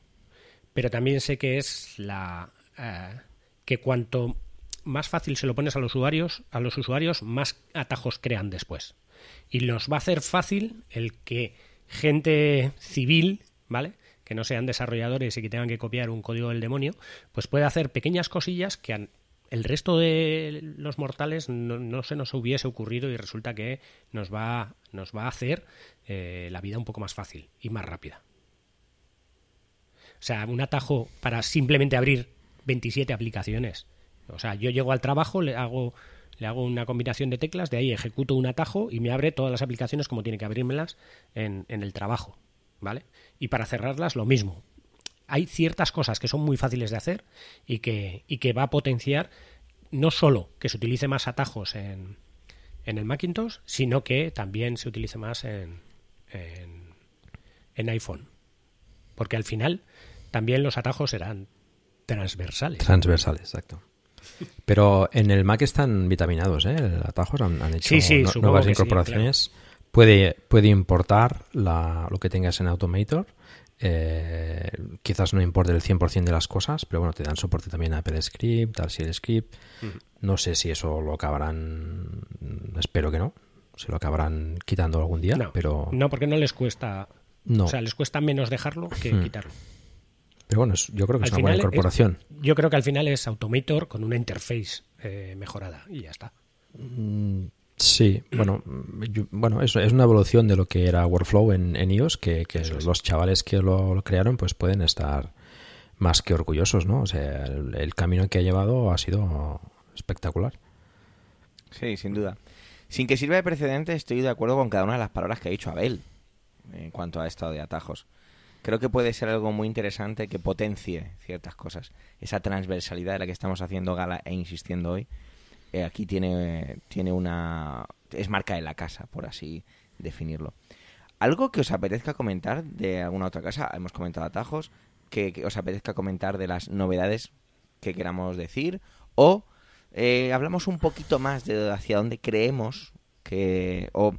Speaker 3: pero también sé que es la eh, que cuanto más fácil se lo pones a los usuarios, a los usuarios más atajos crean después. Y nos va a hacer fácil el que gente civil, ¿vale? que no sean desarrolladores y que tengan que copiar un código del demonio, pues puede hacer pequeñas cosillas que el resto de los mortales no, se nos hubiese ocurrido y resulta que nos va, nos va a hacer eh, la vida un poco más fácil y más rápida. O sea, un atajo para simplemente abrir 27 aplicaciones. O sea, yo llego al trabajo, le hago, le hago una combinación de teclas, de ahí ejecuto un atajo y me abre todas las aplicaciones como tiene que abrírmelas en, en el trabajo. ¿Vale? Y para cerrarlas, lo mismo hay ciertas cosas que son muy fáciles de hacer y que, y que va a potenciar no solo que se utilice más atajos en, en el Macintosh, sino que también se utilice más en, en, iPhone. Porque al final también los atajos serán transversales.
Speaker 2: Transversales, exacto. Pero en el Mac están vitaminados, ¿eh? Atajos han, hecho nuevas incorporaciones. puede, puede importar la, lo que tengas en Automator eh, quizás no importe el 100% de las cosas, pero bueno, te dan soporte también a Apple Script, al Script. No sé si eso lo acabarán, espero que no, se lo acabarán quitando algún día,
Speaker 3: no,
Speaker 2: pero...
Speaker 3: No, porque no les cuesta... No. O sea, les cuesta menos dejarlo que hmm. quitarlo.
Speaker 2: Pero bueno, yo creo que es una buena incorporación.
Speaker 3: yo creo que al final es Automator con una interface eh, mejorada y ya está.
Speaker 2: Mm, Sí, bueno, bueno, eso es una evolución de lo que era Workflow en, en iOS, que, los chavales que lo, crearon pues pueden estar más que orgullosos, ¿no? O sea, el, camino que ha llevado ha sido espectacular.
Speaker 1: Sí, sin duda. Sin que sirva de precedente, estoy de acuerdo con cada una de las palabras que ha dicho Abel en cuanto a estado de atajos. Creo que puede ser algo muy interesante que potencie ciertas cosas. Esa transversalidad de la que estamos haciendo gala e insistiendo hoy aquí tiene, tiene una... es marca de la casa, por así definirlo. ¿Algo que os apetezca comentar de alguna otra casa? Hemos comentado atajos. Que, os apetezca comentar de las novedades que queramos decir. O eh, hablamos un poquito más de hacia dónde creemos que... o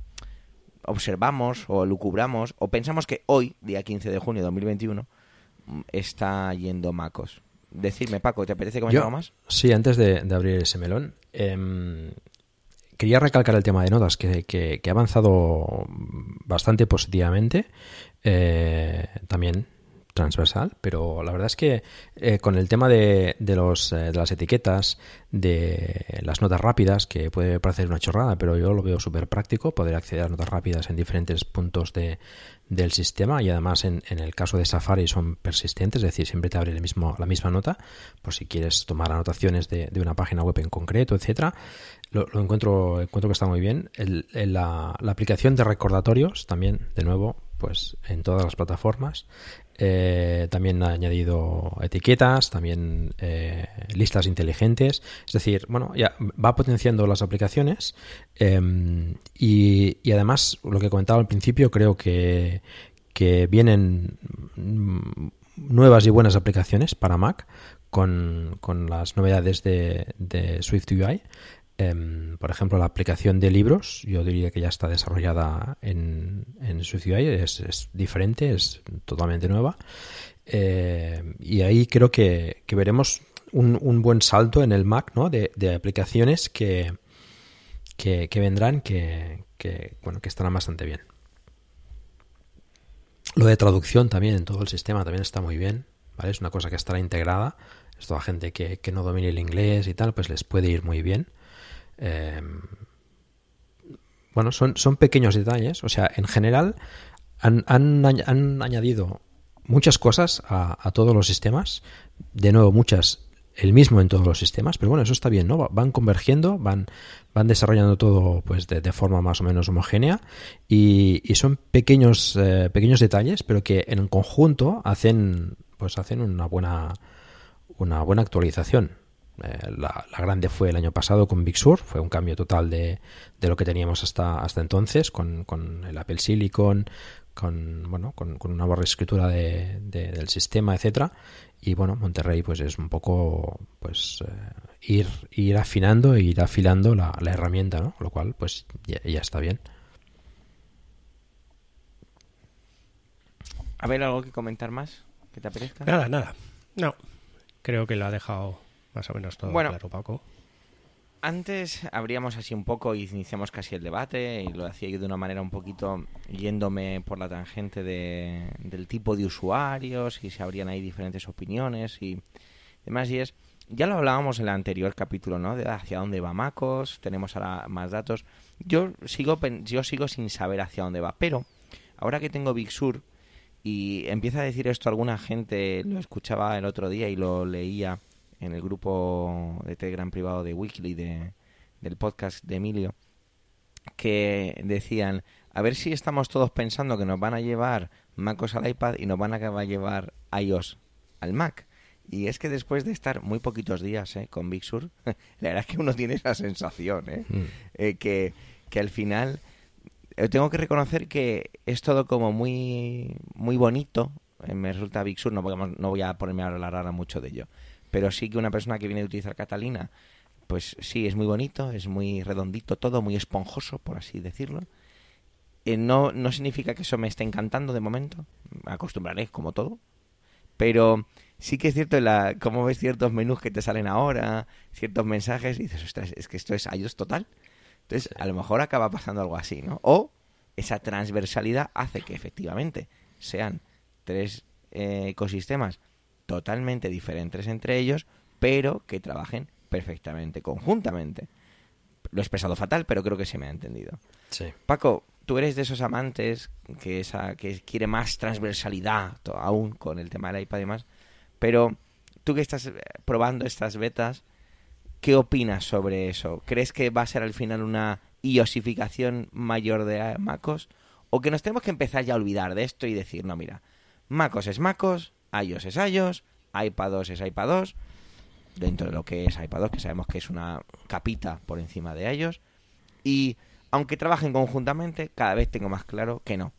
Speaker 1: observamos o lucubramos o pensamos que hoy, día 15 de junio de 2021, está yendo Macos. Decirme, Paco, ¿te apetece comentar algo más?
Speaker 2: Sí, antes de, abrir ese melón, em, quería recalcar el tema de notas, que, que, ha avanzado bastante positivamente. Eh, también transversal, pero la verdad es que eh, con el tema de, de, los, eh, de las etiquetas, de las notas rápidas, que puede parecer una chorrada, pero yo lo veo súper práctico, poder acceder a notas rápidas en diferentes puntos de, del sistema y además en, en, el caso de Safari son persistentes, es decir, siempre te abre el mismo, la misma nota, por si quieres tomar anotaciones de, de una página web en concreto, etcétera. Lo, encuentro, encuentro que está muy bien. El, la, la aplicación de recordatorios también, de nuevo, pues en todas las plataformas. Eh, también ha añadido etiquetas, también eh, listas inteligentes. Es decir, bueno, ya va potenciando las aplicaciones em, y, y, además, lo que comentaba al principio, creo que, que vienen mm, nuevas y buenas aplicaciones para Mac con, con las novedades de, de Swift Em, por ejemplo, la aplicación de libros, yo diría que ya está desarrollada en, en su ciudad, es, diferente, es totalmente nueva. Eh, y ahí creo que, veremos un, buen salto en el Mac ¿no? de, aplicaciones que, que, vendrán que, bueno, que estarán bastante bien. Lo de traducción también en todo el sistema también está muy bien. ¿vale? Es una cosa que estará integrada. Esto a gente que no domine el inglés y tal, pues les puede ir muy bien. Em, bueno, son, son pequeños detalles. O sea, en general han, añadido muchas cosas a, todos los sistemas. De nuevo, muchas el mismo en todos los sistemas, pero bueno, eso está bien, ¿no? Van convergiendo, van, van desarrollando todo pues de, forma más o menos homogénea y, son pequeños, eh, pequeños detalles, pero que en conjunto hacen, pues hacen una buena, una buena actualización. Eh, la, grande fue el año pasado con Big Sur, fue un cambio total de, de lo que teníamos hasta, hasta entonces, con, con el Apple Silicon, con, bueno, con, una buena escritura de, del sistema, etcétera. Y bueno, Monterrey pues es un poco pues eh, ir, ir afinando e ir afilando la, la herramienta, ¿no? Lo cual pues ya, ya está bien.
Speaker 1: A ver, ¿algo que comentar más? ¿Que te apetezca?
Speaker 3: Nada, nada. No. Creo que lo ha dejado más o menos todo
Speaker 1: bueno,
Speaker 3: claro, Paco.
Speaker 1: Antes abríamos así un poco y iniciamos casi el debate y lo hacía yo de una manera un poquito yéndome por la tangente de, del tipo de usuarios y se abrían ahí diferentes opiniones y demás y es ya lo hablábamos en el anterior capítulo, ¿no? De hacia dónde va Macos, tenemos ahora más datos. Yo sigo yo sigo sin saber hacia dónde va, pero ahora que tengo Big Sur y empieza a decir esto alguna gente, lo escuchaba el otro día y lo leía en el grupo de Telegram privado de Weekly de, del podcast de Emilio, que decían, a ver si estamos todos pensando que nos van a llevar MacOS al iPad y nos van a llevar iOS al Mac. Y es que después de estar muy poquitos días ¿eh? con Big Sur, la verdad es que uno tiene esa sensación, ¿eh? Mm. eh que, que al final eh, tengo que reconocer que es todo como muy muy bonito. Me resulta Big Sur, no no voy a ponerme a hablar mucho de ello pero sí que una persona que viene de utilizar Catalina, pues sí, es muy bonito, es muy redondito todo, muy esponjoso, por así decirlo. Eh, no, no significa que eso me esté encantando de momento, me acostumbraré como todo, pero sí que es cierto, la, como ves ciertos menús que te salen ahora, ciertos mensajes, y dices, ostras, es que esto es iOS total. Entonces, a lo mejor acaba pasando algo así, ¿no? O esa transversalidad hace que efectivamente sean tres eh, ecosistemas totalmente diferentes entre ellos, pero que trabajen perfectamente, conjuntamente. Lo he expresado fatal, pero creo que se me ha entendido.
Speaker 2: Sí.
Speaker 1: Paco, tú eres de esos amantes que, esa, que quiere más transversalidad aún con el tema del iPad y demás, pero tú que estás eh, probando estas betas, ¿qué opinas sobre eso? ¿Crees que va a ser al final una iosificación mayor de MacOS? ¿O que nos tenemos que empezar ya a olvidar de esto y decir, no, mira, MacOS es MacOS, iOS es iOS, iPadOS es iPadOS, dentro de lo que es iPadOS, que sabemos que es una capita por encima de iOS. Y aunque trabajen conjuntamente, cada vez tengo más claro que no.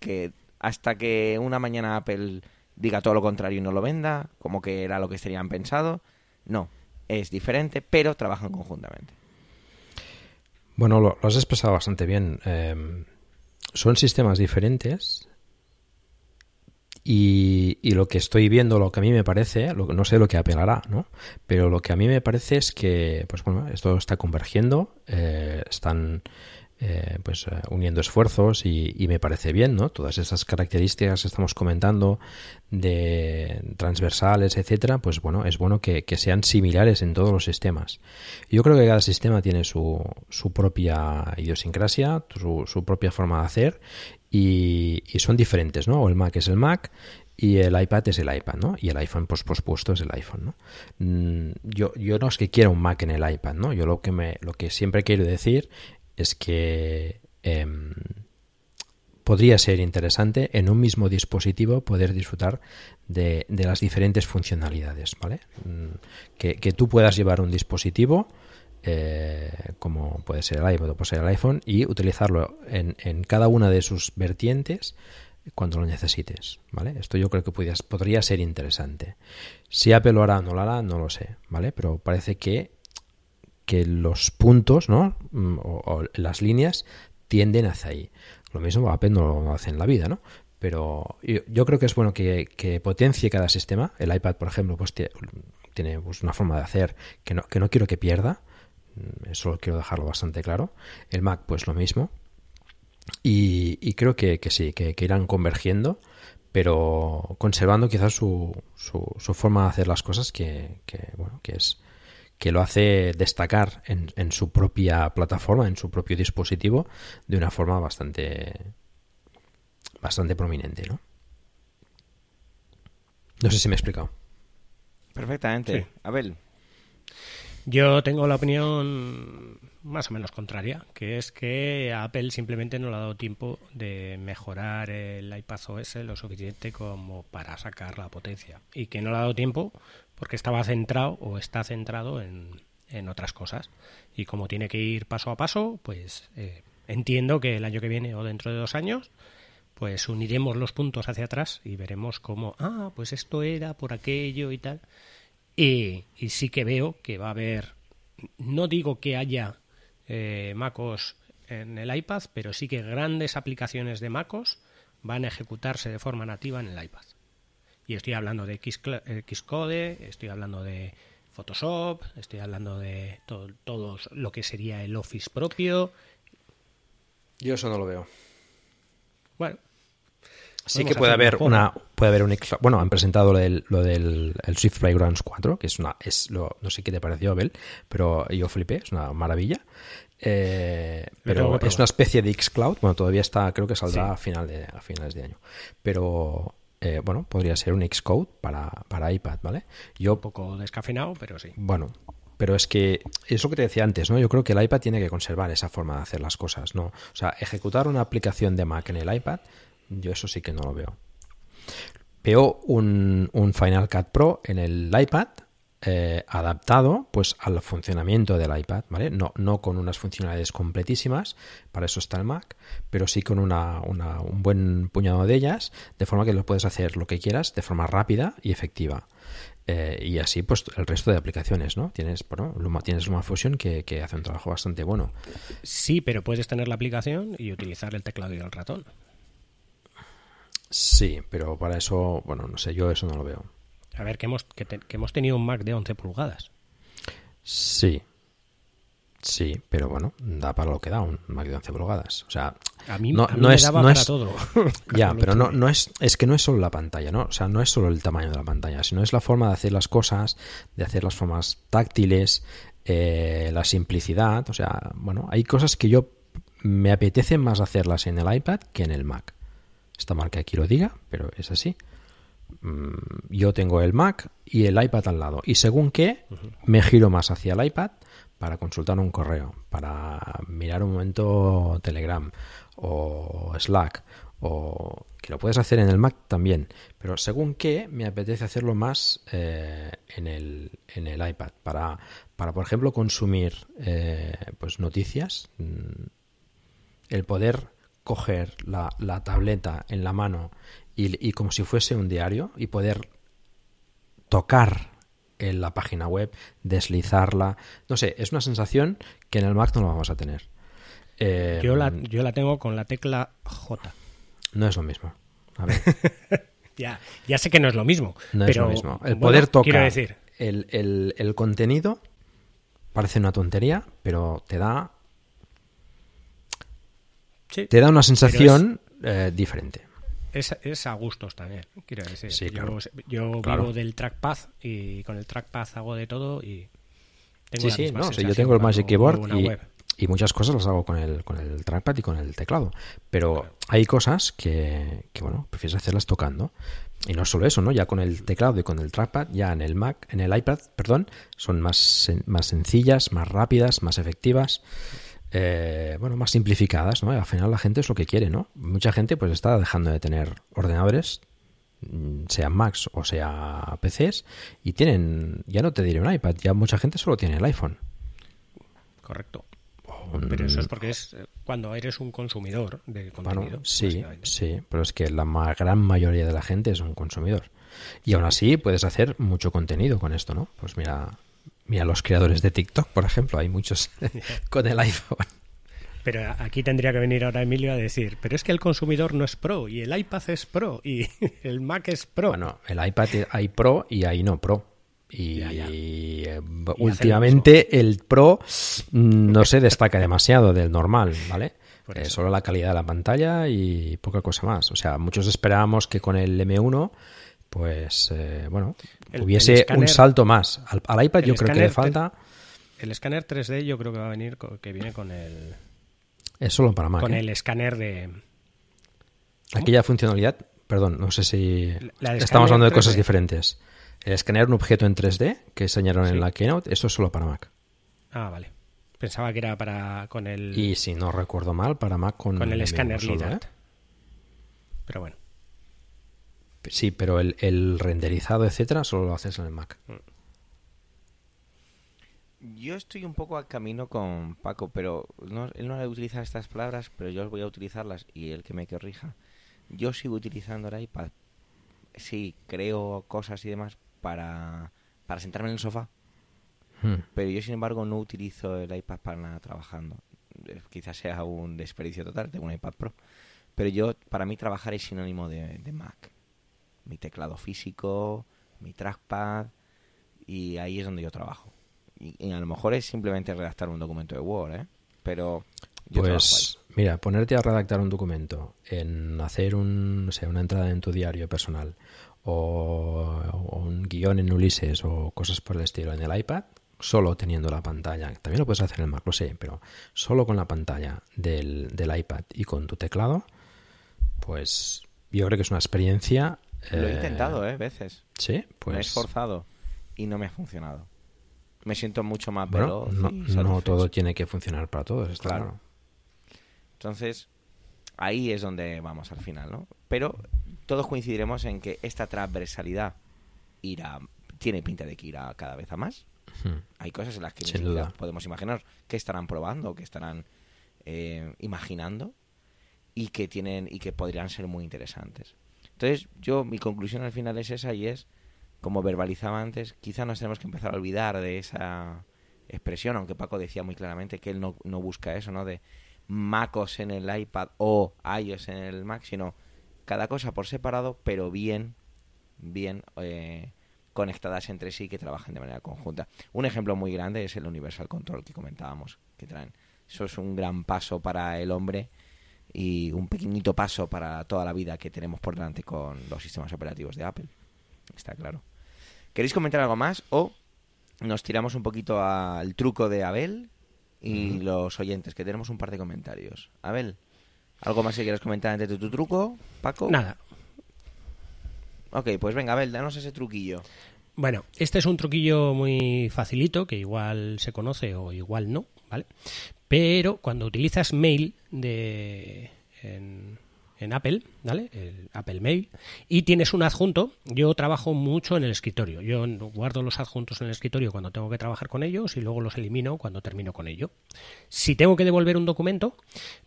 Speaker 1: Que hasta que una mañana Apple diga todo lo contrario y no lo venda, como que era lo que serían pensado, no. Es diferente, pero trabajan conjuntamente.
Speaker 2: Bueno, lo, has expresado bastante bien. Em, son sistemas diferentes y, y, lo que estoy viendo, lo que a mí me parece, lo, no sé lo que apelará, ¿no? Pero lo que a mí me parece es que, pues bueno, esto está convergiendo, eh, están eh, pues eh, uniendo esfuerzos y, y, me parece bien, ¿no? Todas esas características que estamos comentando de transversales, etcétera, pues bueno, es bueno que, que, sean similares en todos los sistemas. Yo creo que cada sistema tiene su, su propia idiosincrasia, su, su propia forma de hacer y, son diferentes, ¿no? O el Mac es el Mac y el iPad es el iPad, ¿no? Y el iPhone, pues, pospuesto es el iPhone, ¿no? Mm, yo, yo no es que quiera un Mac en el iPad, ¿no? Yo lo que, me, lo que siempre quiero decir es que em, podría ser interesante en un mismo dispositivo poder disfrutar de, de las diferentes funcionalidades, ¿vale? Mm, que, que tú puedas llevar un dispositivo eh, como puede ser el iPod o puede ser el iPhone, y utilizarlo en, en, cada una de sus vertientes cuando lo necesites, ¿vale? Esto yo creo que podría ser interesante. Si Apple lo hará o no lo hará, no lo sé, ¿vale? Pero parece que, que los puntos, ¿no? Mm, o, las líneas tienden hacia ahí. Lo mismo Apple no lo hace en la vida, ¿no? Pero yo, creo que es bueno que, que, potencie cada sistema. El iPad, por ejemplo, pues tiene, pues, una forma de hacer que no, que no quiero que pierda, eso quiero dejarlo bastante claro. El Mac, pues lo mismo. Y, creo que, sí, que, irán convergiendo, pero conservando quizás su, su, forma de hacer las cosas, que, bueno, que es que lo hace destacar en, en, su propia plataforma, en su propio dispositivo, de una forma bastante bastante prominente, ¿no? No sé si me he explicado.
Speaker 1: Perfectamente. Abel.
Speaker 3: Yo tengo la opinión más o menos contraria, que es que Apple simplemente no le ha dado tiempo de mejorar el iPad OS lo suficiente como para sacar la potencia. Y que no le ha dado tiempo porque estaba centrado o está centrado en, otras cosas. Y como tiene que ir paso a paso, pues eh, entiendo que el año que viene o dentro de dos años pues uniremos los puntos hacia atrás y veremos cómo, ah, pues esto era por aquello y tal. Y, sí que veo que va a haber, no digo que haya eh, MacOS en el iPad, pero sí que grandes aplicaciones de MacOS van a ejecutarse de forma nativa en el iPad. Y estoy hablando de Xcode, estoy hablando de Photoshop, estoy hablando de todo, todo lo que sería el Office propio.
Speaker 2: Yo eso no lo veo.
Speaker 3: Bueno,
Speaker 2: Sí que puede haber una puede haber un bueno han presentado lo del, lo del el Swift Playgrounds 4 que es una es lo no sé qué te pareció Abel pero yo flipé es una maravilla Eh, pero es una especie de xCloud bueno todavía está creo que saldrá
Speaker 3: Sí.
Speaker 2: a final de a finales de año pero eh, bueno podría ser un Xcode para para iPad vale yo
Speaker 3: un poco descafeinado, pero sí.
Speaker 2: bueno, pero es que es lo que te decía antes, ¿no? Yo creo que el iPad tiene que conservar esa forma de hacer las cosas, ¿no? O sea, ejecutar una aplicación de Mac en el iPad, yo eso sí que no lo veo. Veo un, un Final Cut Pro en el iPad eh, adaptado pues al funcionamiento del iPad, ¿vale? No, no con unas funcionalidades completísimas, para eso está el Mac, pero sí con una, una- un buen puñado de ellas, de forma que lo puedes hacer lo que quieras de forma rápida y efectiva. Eh, y así, pues el resto de aplicaciones, ¿no? Tienes, bueno, Luma, tienes LumaFusion que, que hace un trabajo bastante bueno.
Speaker 3: Sí, pero puedes tener la aplicación y utilizar el teclado y el ratón.
Speaker 2: Sí, pero para eso, bueno, no sé, yo eso no lo veo.
Speaker 3: A ver, que hemos, que, te- que hemos tenido un Mac de 11 pulgadas.
Speaker 2: Sí. Sí, pero bueno, da para lo que da un Mac de 11 pulgadas. O sea,
Speaker 3: A mí,
Speaker 2: no,
Speaker 3: a mí
Speaker 2: no
Speaker 3: me
Speaker 2: es,
Speaker 3: daba
Speaker 2: no
Speaker 3: para
Speaker 2: es-
Speaker 3: todo.
Speaker 2: Ya, pero no, no es, es que no es solo la pantalla, ¿no? O sea, no es solo el tamaño de la pantalla, sino es la forma de hacer las cosas, de hacer las formas táctiles, eh, la simplicidad. O sea, bueno, hay cosas que yo me apetece más hacerlas en el iPad que en el Mac. Esta marca aquí lo diga, pero es así. Mm, Yo tengo el Mac y el iPad al lado. Y según qué, me giro más hacia el iPad para consultar un correo, para mirar un momento Telegram o Slack, o que lo puedes hacer en el Mac también. Pero según qué, me apetece hacerlo más eh, en, el, en el iPad, para, para por ejemplo, consumir eh, pues noticias, mm, el poder coger la, la tableta en la mano y, y como si fuese un diario y poder tocar en la página web, deslizarla. No sé, es una sensación que en el Mac no lo vamos a tener. Eh,
Speaker 3: Yo la, yo la tengo con la tecla J.
Speaker 2: No es lo mismo. A ver,
Speaker 3: Ya, ya sé que no es lo mismo.
Speaker 2: no
Speaker 3: pero,
Speaker 2: es lo mismo. El
Speaker 3: bueno,
Speaker 2: poder tocar
Speaker 3: Quiero decir,
Speaker 2: el, el- el contenido parece una tontería, pero te da,
Speaker 3: sí,
Speaker 2: te da una sensación eh, diferente.
Speaker 3: es, es a gustos también. Quiero decir,
Speaker 2: Sí,
Speaker 3: yo,
Speaker 2: claro.
Speaker 3: yo
Speaker 2: Claro.
Speaker 3: vivo del trackpad y con el trackpad hago de todo y. tengo
Speaker 2: Sí, sí, no, yo tengo el Magic Keyboard y, muchas cosas las hago con el, con el trackpad y con el teclado. Pero hay cosas que, que, bueno, prefieres hacerlas tocando. Y no solo eso, ¿no? Ya con el teclado y con el trackpad, ya en el Mac, en el iPad, perdón, son más, más sencillas, más rápidas, más efectivas. Eh, bueno, más simplificadas, ¿no? Y al final la gente es lo que quiere, ¿no? Mucha gente pues está dejando de tener ordenadores mm, sean Macs o sea PCs y tienen, ya no te diré un iPad, ya mucha gente solo tiene el iPhone.
Speaker 3: Correcto. Pero eso es porque es eh, cuando eres un consumidor de contenido.
Speaker 2: Bueno, sí, sí, pero es que la ma- gran mayoría de la gente es un consumidor. Y aún así puedes hacer mucho contenido con esto, ¿no? Pues mira, mira los creadores de TikTok, por ejemplo, hay muchos con el iPhone.
Speaker 3: Pero aquí tendría que venir ahora Emilio a decir, pero es que el consumidor no es pro y el iPad es pro y el Mac es pro.
Speaker 2: Bueno, el iPad hay Pro y hay no Pro. Y,
Speaker 3: Ya, ya.
Speaker 2: eh,
Speaker 3: lo
Speaker 2: últimamente el Pro mm, no se destaca demasiado del normal, ¿vale? Eh, solo la calidad de la pantalla y poca cosa más. O sea, muchos esperábamos que con el M1, pues, eh, bueno,
Speaker 3: El-
Speaker 2: hubiese
Speaker 3: el
Speaker 2: un salto más. Al, al iPad yo creo que le falta...
Speaker 3: El escáner 3D yo creo que va a venir, co- que viene con el,
Speaker 2: Es solo para Mac.
Speaker 3: con
Speaker 2: ¿eh?
Speaker 3: el escáner de...
Speaker 2: Aquella funcionalidad, perdón, no sé si estamos hablando de cosas
Speaker 3: 3D.
Speaker 2: diferentes. El escanear un objeto en 3D que enseñaron
Speaker 3: Sí.
Speaker 2: en la Keynote, eso es solo para Mac.
Speaker 3: Ah, vale. Pensaba que era para con el,
Speaker 2: Y si no recuerdo mal, para Mac con,
Speaker 3: con el
Speaker 2: M1
Speaker 3: escáner LIDAR.
Speaker 2: ¿eh?
Speaker 3: Pero bueno.
Speaker 2: Sí, pero el, el renderizado, etcétera, solo lo haces en el Mac.
Speaker 1: Yo estoy un poco al camino con Paco, pero no, él no ha de utilizar estas palabras, pero yo voy a utilizarlas y el que me corrija. Yo sigo utilizando el iPad. Sí, creo cosas y demás para, para sentarme en el sofá,
Speaker 2: Hmm.
Speaker 1: pero yo sin embargo no utilizo el iPad para nada trabajando. Eh, Quizás sea un desperdicio total, tengo un iPad Pro. Pero yo, para mí trabajar es sinónimo de, de Mac. Mi teclado físico, mi trackpad Y ahí es donde yo trabajo. Y, y a lo mejor es simplemente redactar un documento de Word, ¿eh? Pero yo
Speaker 2: Pues mira, ponerte a redactar un documento, en hacer un, sé, una entrada en tu diario personal o, o un guion en Ulises o cosas por el estilo en el iPad, solo teniendo la pantalla, también lo puedes hacer en el Mac, lo sé, pero solo con la pantalla del, del iPad y con tu teclado, pues yo creo que es una experiencia...
Speaker 1: Lo he
Speaker 2: eh,
Speaker 1: intentado, ¿eh? Veces.
Speaker 2: Sí,
Speaker 1: Me he
Speaker 2: pues...
Speaker 1: esforzado y no me ha funcionado. Me siento mucho más
Speaker 2: Bueno,
Speaker 1: veloz.
Speaker 2: no,
Speaker 1: y
Speaker 2: no
Speaker 1: satisfecho.
Speaker 2: todo tiene que funcionar para todos, está
Speaker 1: Claro.
Speaker 2: claro.
Speaker 1: Entonces, ahí es donde vamos al final, ¿no? Pero todos coincidiremos en que esta transversalidad irá, tiene pinta de que irá cada vez a más.
Speaker 2: Hmm.
Speaker 1: Hay cosas en las que
Speaker 2: Sin duda.
Speaker 1: podemos imaginar que estarán probando, que estarán eh, imaginando y que tienen y que podrían ser muy interesantes. Entonces, yo mi conclusión al final es esa y es como verbalizaba antes, quizá nos tenemos que empezar a olvidar de esa expresión, aunque Paco decía muy claramente que él no, no busca eso, ¿no? De MacOS en el iPad o iOS en el Mac, sino cada cosa por separado, pero bien, bien eh, conectadas entre sí que trabajen de manera conjunta. Un ejemplo muy grande es el Universal Control que comentábamos, que traen. Eso es un gran paso para el hombre y un pequeñito paso para toda la vida que tenemos por delante con los sistemas operativos de Apple. Está claro. ¿Queréis comentar algo más o nos tiramos un poquito al truco de Abel y los oyentes, que tenemos un par de comentarios? Abel, ¿algo más que quieras comentar antes de tu truco, Paco?
Speaker 3: Nada.
Speaker 1: Ok, pues venga, Abel, danos ese truquillo.
Speaker 3: Bueno, este es un truquillo muy facilito, que igual se conoce o igual no, ¿vale? Pero cuando utilizas mail de en, Apple, ¿vale? El Apple Mail, y tienes un adjunto, yo trabajo mucho en el escritorio. Yo guardo los adjuntos en el escritorio cuando tengo que trabajar con ellos y luego los elimino cuando termino con ello. Si tengo que devolver un documento,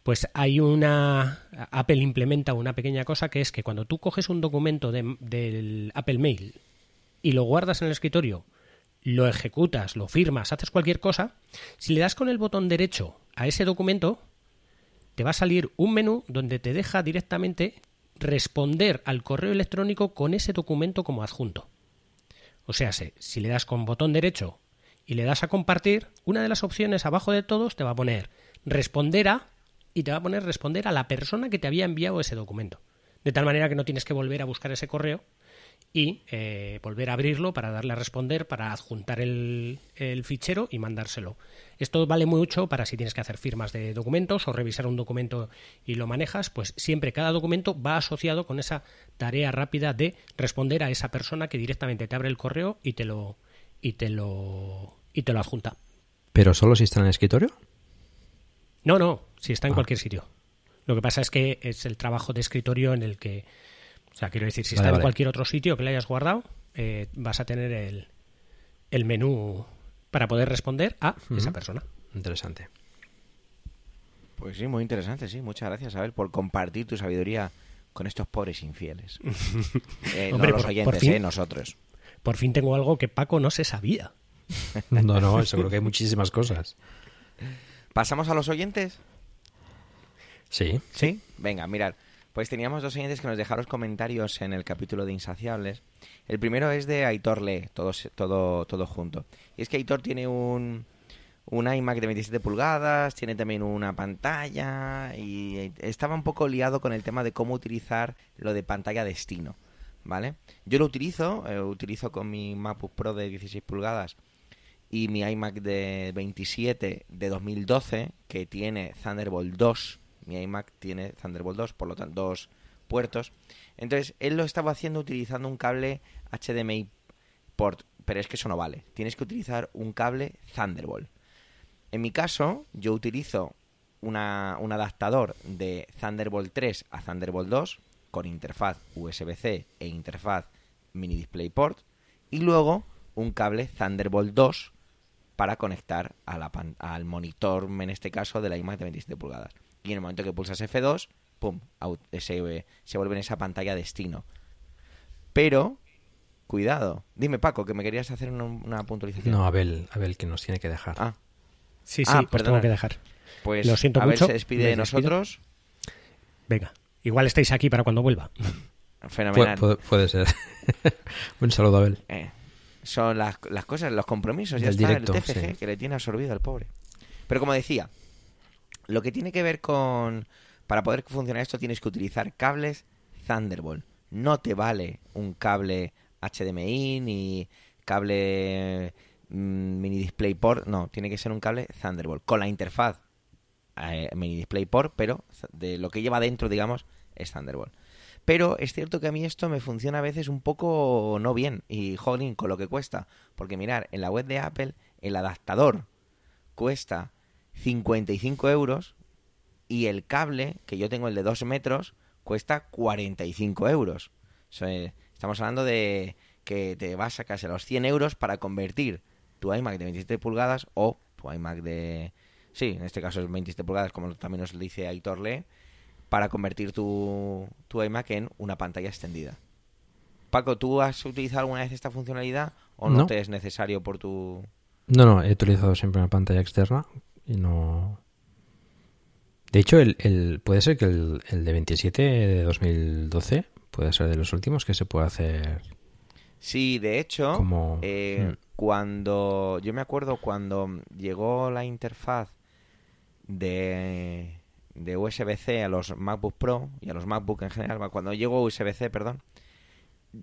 Speaker 3: pues hay una... Apple implementa una pequeña cosa que es que cuando tú coges un documento de- del Apple Mail y lo guardas en el escritorio, lo ejecutas, lo firmas, haces cualquier cosa, si le das con el botón derecho a ese documento, te va a salir un menú donde te deja directamente responder al correo electrónico con ese documento como adjunto. O sea, se- si le das con botón derecho y le das a compartir, una de las opciones abajo de todos te va a poner responder a y te va a poner responder a la persona que te había enviado ese documento. De tal manera que no tienes que volver a buscar ese correo y eh, volver a abrirlo para darle a responder, para adjuntar el, el fichero y mandárselo. Esto vale mucho para si tienes que hacer firmas de documentos o revisar un documento y lo manejas, pues siempre cada documento va asociado con esa tarea rápida de responder a esa persona que directamente te abre el correo y te lo y te lo y te lo adjunta.
Speaker 2: ¿Pero solo si está en el escritorio?
Speaker 3: No, no, si está en
Speaker 2: Ah.
Speaker 3: cualquier sitio. Lo que pasa es que es el trabajo de escritorio en el que, o sea, quiero decir, si
Speaker 2: Vale,
Speaker 3: está en cualquier otro sitio que le hayas guardado, eh, vas a tener el, el menú para poder responder a esa persona.
Speaker 2: Interesante.
Speaker 1: Pues sí, muy interesante, sí. Muchas gracias, Abel, por compartir tu sabiduría con estos pobres infieles. Eh,
Speaker 3: Hombre,
Speaker 1: no los
Speaker 3: por-
Speaker 1: oyentes,
Speaker 3: por fin.
Speaker 1: eh, nosotros.
Speaker 3: Por fin tengo algo que Paco no se sabía.
Speaker 2: No, no, seguro que hay muchísimas cosas.
Speaker 1: ¿Pasamos a los oyentes?
Speaker 2: Sí.
Speaker 1: ¿Sí? Venga, mirad. Pues teníamos dos oyentes que nos dejaron comentarios en el capítulo de Insaciables. El primero es de Aitor Le, todo, todo, todo junto. Y es que Aitor tiene un, un iMac de 27 pulgadas, tiene también una pantalla y estaba un poco liado con el tema de cómo utilizar lo de pantalla destino, ¿vale? Yo lo utilizo, eh, utilizo con mi MacBook Pro de 16 pulgadas y mi iMac de 27 de 2012 que tiene Thunderbolt 2. Mi iMac tiene Thunderbolt 2, por lo tanto dos puertos. Entonces, él lo estaba haciendo utilizando un cable HDMI port, pero es que eso no vale. Tienes que utilizar un cable Thunderbolt. En mi caso, yo utilizo una- un adaptador de Thunderbolt 3 a Thunderbolt 2 con interfaz USB-C e interfaz mini DisplayPort y luego un cable Thunderbolt 2 para conectar al monitor, en este caso, de la iMac de 27 pulgadas. Y en el momento que pulsas F2, ¡pum! au- Se, se vuelve en esa pantalla destino. Pero, cuidado. Dime, Paco, que me querías hacer una, una puntualización.
Speaker 2: No, Abel, Abel, que nos tiene que dejar.
Speaker 1: Ah,
Speaker 3: Sí, sí,
Speaker 1: Ah, perdona.
Speaker 3: tengo que dejar.
Speaker 1: pues
Speaker 3: Lo siento
Speaker 1: Abel
Speaker 3: mucho,
Speaker 1: se despide de nosotros.
Speaker 3: Venga, igual estáis aquí para cuando vuelva.
Speaker 1: Fenomenal.
Speaker 2: puede, puede ser. Un saludo, Abel.
Speaker 1: Eh, son las, las cosas, los compromisos, ya está,
Speaker 2: directo,
Speaker 1: el TFG
Speaker 2: sí.
Speaker 1: que le tiene absorbido al pobre. Pero como decía, lo que tiene que ver con... Para poder funcionar esto tienes que utilizar cables Thunderbolt. No te vale un cable HDMI ni cable mm, mini DisplayPort. No, tiene que ser un cable Thunderbolt. Con la interfaz eh, mini DisplayPort, pero de lo que lleva dentro, digamos, es Thunderbolt. Pero es cierto que a mí esto me funciona a veces un poco no bien. Y jolín, con lo que cuesta. Porque mirar, en la web de Apple, el adaptador cuesta 55 euros y el cable, que yo tengo el de 2 metros, cuesta 45 euros. O sea, eh, estamos hablando de que te vas a casi los 100 euros para convertir tu iMac de 27 pulgadas o tu iMac de... Sí, en este caso es 27 pulgadas, como también nos dice Aitor Lee, para convertir tu, tu iMac en una pantalla extendida. Paco, ¿tú has utilizado alguna vez esta funcionalidad o no,
Speaker 2: No.
Speaker 1: te es necesario por tu...
Speaker 2: No, no, he utilizado siempre una pantalla externa no... De hecho, el, el- puede ser que el, el de 27 de 2012 puede ser de los últimos que se puede hacer
Speaker 1: Sí, de hecho,
Speaker 2: como...
Speaker 1: eh,
Speaker 2: Mm.
Speaker 1: cuando yo me acuerdo cuando llegó la interfaz de, de USB-C a los MacBook Pro y a los MacBook en general, cuando llegó USB-C, perdón,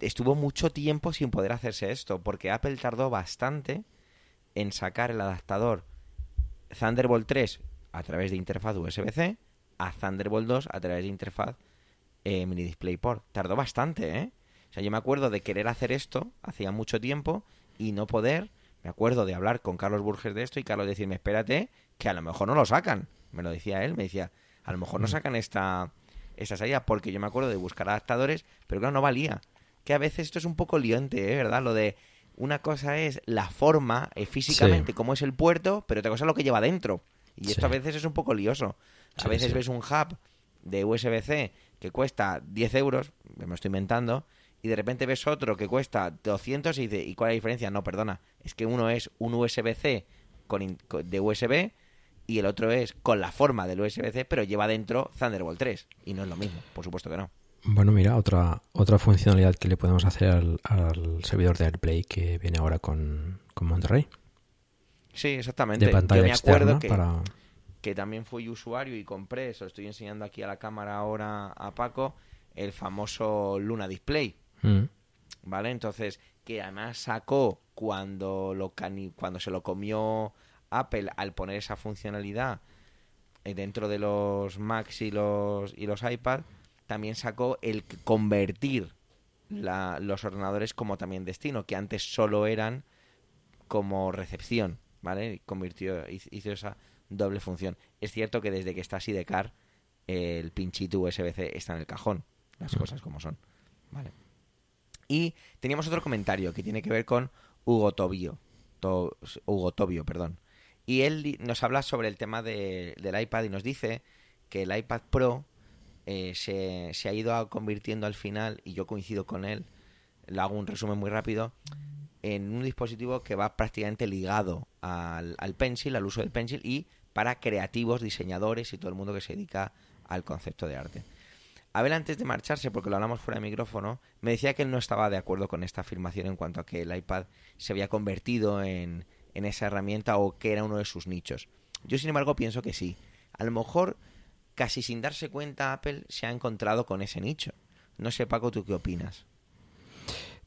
Speaker 1: estuvo mucho tiempo sin poder hacerse esto, porque Apple tardó bastante en sacar el adaptador Thunderbolt 3 a través de interfaz USB-C a Thunderbolt 2 a través de interfaz eh, mini DisplayPort. Tardó bastante, ¿eh? O sea, yo me acuerdo de querer hacer esto hacía mucho tiempo y no poder. Me acuerdo de hablar con Carlos Burges de esto y Carlos decirme, espérate, que a lo mejor no lo sacan. Me lo decía él, me decía, a lo mejor no sacan esta, esta salida porque yo me acuerdo de buscar adaptadores, pero claro, no valía. Que a veces esto es un poco liante, ¿eh? ¿verdad? Lo de una cosa es la forma eh, físicamente,
Speaker 2: Sí.
Speaker 1: cómo es el puerto, pero otra cosa es lo que lleva dentro. Y esto a veces es un poco lioso. A
Speaker 2: Sí,
Speaker 1: veces ves un hub de USB-C que cuesta 10 euros, me lo estoy inventando, y de repente ves otro que cuesta 200 y dices, ¿y cuál es la diferencia? No, perdona, es que uno es un USB-C con in- con- de USB y el otro es con la forma del USB-C, pero lleva dentro Thunderbolt 3. Y no es lo mismo, por supuesto que no.
Speaker 2: Bueno, mira, otra, otra funcionalidad que le podemos hacer al, al servidor de AirPlay que viene ahora con, con Monterrey.
Speaker 1: Sí, exactamente.
Speaker 2: De pantalla
Speaker 1: Yo me acuerdo
Speaker 2: externa
Speaker 1: que,
Speaker 2: para...
Speaker 1: que también fui usuario y compré, se lo estoy enseñando aquí a la cámara ahora a Paco, el famoso Luna Display.
Speaker 2: Mm,
Speaker 1: ¿vale? Entonces, que además sacó cuando, lo cani- cuando se lo comió Apple al poner esa funcionalidad eh, dentro de los Macs y los, y los iPad, también sacó el convertir la- los ordenadores como también destino, que antes solo eran como recepción, ¿vale? Y convirtió, hiz- hizo esa doble función. Es cierto que desde que está así de car, el pinchito USB-C está en el cajón, las cosas como son, ¿vale? Y teníamos otro comentario que tiene que ver con Hugo Tobio. To- Hugo Tobio, perdón. Y él nos habla sobre el tema de- del iPad y nos dice que el iPad Pro eh, se, ha ido convirtiendo al final, y yo coincido con él, le hago un resumen muy rápido, en un dispositivo que va prácticamente ligado al, al Pencil, al uso del Pencil, y para creativos, diseñadores y todo el mundo que se dedica al concepto de arte. Abel, antes de marcharse, porque lo hablamos fuera de micrófono, me decía que él no estaba de acuerdo con esta afirmación en cuanto a que el iPad se había convertido en, en esa herramienta o que era uno de sus nichos. Yo, sin embargo, pienso que sí. A lo mejor, casi sin darse cuenta, Apple se ha encontrado con ese nicho. No sé, Paco, ¿tú qué opinas?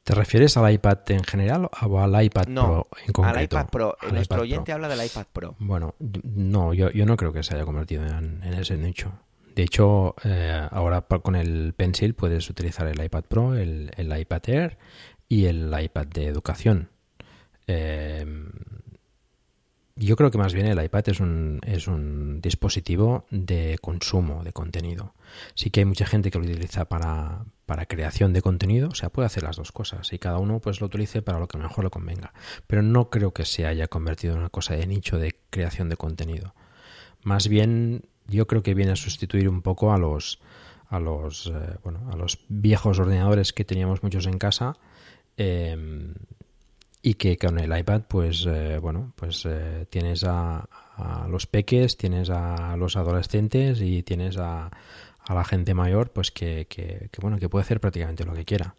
Speaker 2: ¿Te refieres al iPad en general o al iPad
Speaker 1: No,
Speaker 2: Pro en concreto?
Speaker 1: al iPad Pro.
Speaker 2: Al
Speaker 1: Nuestro
Speaker 2: iPad
Speaker 1: oyente
Speaker 2: Pro.
Speaker 1: habla del iPad Pro.
Speaker 2: Bueno, no, yo, yo no creo que se haya convertido en, en ese nicho. De hecho, eh, ahora con el Pencil puedes utilizar el iPad Pro, el, el iPad Air y el iPad de educación. Eh, yo creo que más bien el iPad es un, es un dispositivo de consumo de contenido. Sí que hay mucha gente que lo utiliza para, para creación de contenido, o sea, puede hacer las dos cosas y cada uno pues lo utilice para lo que mejor le convenga. Pero no creo que se haya convertido en una cosa de nicho de creación de contenido. Más bien, yo creo que viene a sustituir un poco a los a los eh, bueno a los viejos ordenadores que teníamos muchos en casa eh, y que con el iPad pues eh, bueno pues eh, tienes a, a los peques tienes a los adolescentes y tienes a, a la gente mayor pues que, que, que, bueno que puede hacer prácticamente lo que quiera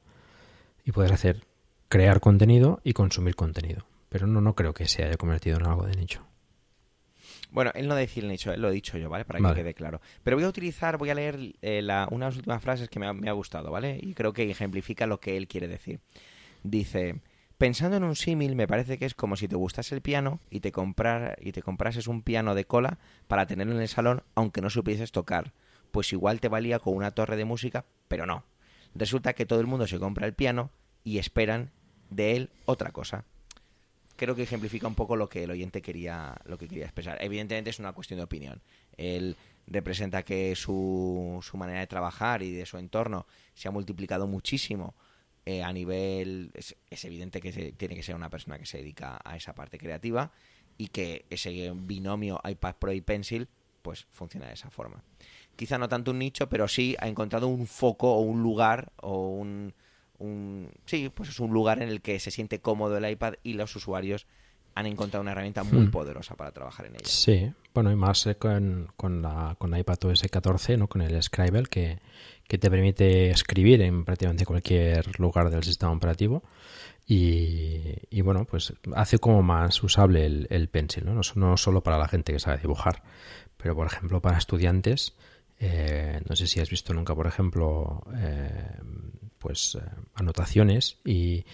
Speaker 2: y puedes hacer crear contenido y consumir contenido. Pero no, no creo que se haya convertido en algo de nicho.
Speaker 1: Bueno, él no decir el nicho, lo he dicho yo, ¿vale? Para que quede claro. Pero voy a utilizar, voy a leer eh, la, unas últimas frases que me ha, me ha gustado, ¿vale? Y creo que ejemplifica lo que él quiere decir. Dice, pensando en un símil, me parece que es como si te gustase el piano y te, comprar, y te comprases un piano de cola para tenerlo en el salón, aunque no supieses tocar. Pues igual te valía con una torre de música, pero no. Resulta que todo el mundo se compra el piano y esperan de él otra cosa creo que ejemplifica un poco lo que el oyente quería, lo que quería expresar. Evidentemente es una cuestión de opinión. Él representa que su, su manera de trabajar y de su entorno se ha multiplicado muchísimo eh, a nivel... Es, evidente que tiene que ser una persona que se dedica a esa parte creativa y que ese binomio iPad Pro y Pencil pues funciona de esa forma. Quizá no tanto un nicho, pero sí ha encontrado un foco o un lugar o un, sí, pues es un lugar en el que se siente cómodo el iPad y los usuarios han encontrado una herramienta muy hmm. poderosa para trabajar en ella.
Speaker 2: Sí, bueno, y más eh, con, con, la, con iPad OS 14, ¿no? con el Scribble, que, que te permite escribir en prácticamente cualquier lugar del sistema operativo. Y, y bueno, pues hace como más usable el, el Pencil, ¿no? ¿no? No solo para la gente que sabe dibujar, pero por ejemplo para estudiantes. Eh, no sé si has visto nunca, por ejemplo, eh, pues eh, anotaciones y,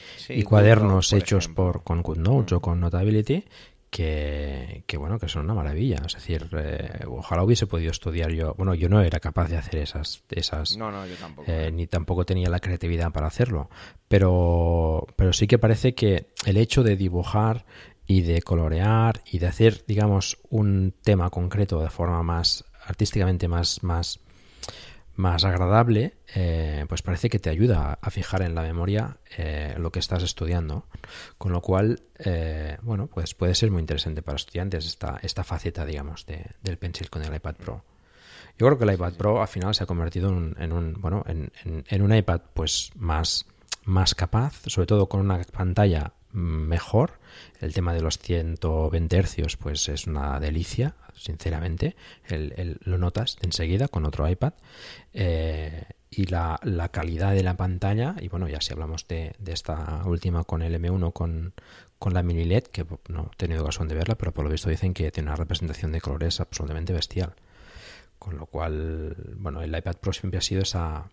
Speaker 2: cuadernos hechos por con GoodNotes o con Notability que, bueno que son una maravilla. Es decir eh, ojalá hubiese podido estudiar yo. Bueno yo no era capaz de hacer esas esas
Speaker 1: no, no, yo tampoco.
Speaker 2: Eh, ni tampoco tenía la creatividad para hacerlo. Pero pero sí que parece que el hecho de dibujar y de colorear y de hacer digamos un tema concreto de forma más artísticamente más más más agradable, eh, pues parece que te ayuda a fijar en la memoria eh, lo que estás estudiando. Con lo cual, eh, bueno, pues puede ser muy interesante para estudiantes esta, esta faceta, digamos, de, del Pencil con el iPad Pro. Yo creo que el iPad Pro al final se ha convertido en, un, bueno, en, en, un iPad pues más, más capaz, sobre todo con una pantalla mejor. El tema de los 120 hercios pues es una delicia, sinceramente. El, lo notas enseguida con otro iPad. Eh, y la, calidad de la pantalla, y bueno, ya si hablamos de, esta última con el M1 con, con la mini LED, que no he tenido ocasión de verla, pero por lo visto dicen que tiene una representación de colores absolutamente bestial. Con lo cual, bueno, el iPad Pro siempre ha sido esa,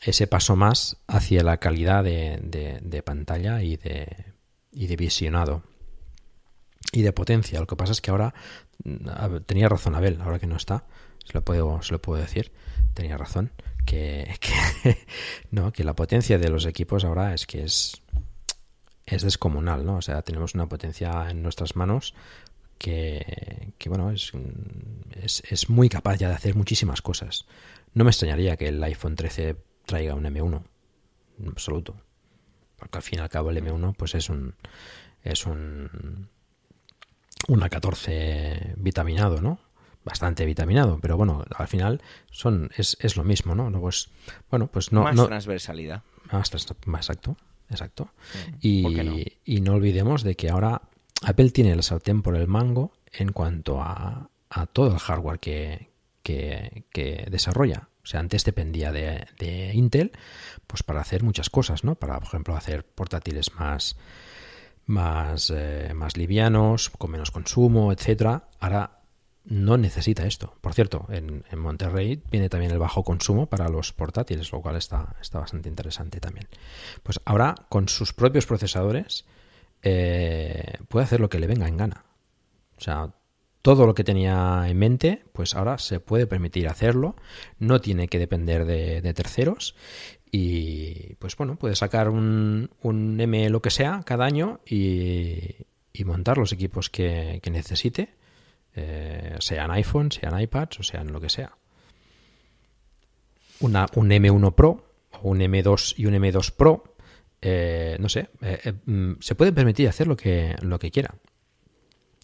Speaker 2: ese paso más hacia la calidad de, pantalla y de, y de visionado y de potencia. Lo que pasa es que ahora mm, tenía razón Abel, ahora que no está, se lo puedo, se lo puedo decir, tenía razón que, no, que la potencia de los equipos ahora es que es es descomunal, ¿no? O sea, tenemos una potencia en nuestras manos que, que bueno, es, es, es muy capaz ya de hacer muchísimas cosas. No me extrañaría que el iPhone 13 traiga un M1, en absoluto. Porque al fin y al cabo el M1 pues es un es un una 14 vitaminado, ¿no? Bastante vitaminado, pero bueno, al final son es, es lo mismo, ¿no? Pues, bueno, pues no...
Speaker 1: Más
Speaker 2: no,
Speaker 1: transversalidad.
Speaker 2: Más, exacto, exacto. y, no? y no olvidemos de que ahora Apple tiene el sartén por el mango en cuanto a, a todo el hardware que, que, que desarrolla. O sea, antes dependía de, Intel, pues para hacer muchas cosas, ¿no? Para, por ejemplo, hacer portátiles más, más, eh, más livianos, con menos consumo, etcétera. Ahora no necesita esto. Por cierto, en, en, Monterrey viene también el bajo consumo para los portátiles, lo cual está, está bastante interesante también. Pues ahora, con sus propios procesadores, eh, puede hacer lo que le venga en gana. O sea, todo lo que tenía en mente, pues ahora se puede permitir hacerlo, no tiene que depender de, terceros y pues bueno, puede sacar un, M lo que sea cada año y, montar los equipos que, necesite, eh, sean iPhone, sean iPads o sean lo que sea. Una, un M1 Pro o un M2 y un M2 Pro, eh, no sé, eh, mm, se puede permitir hacer lo que, lo que quiera.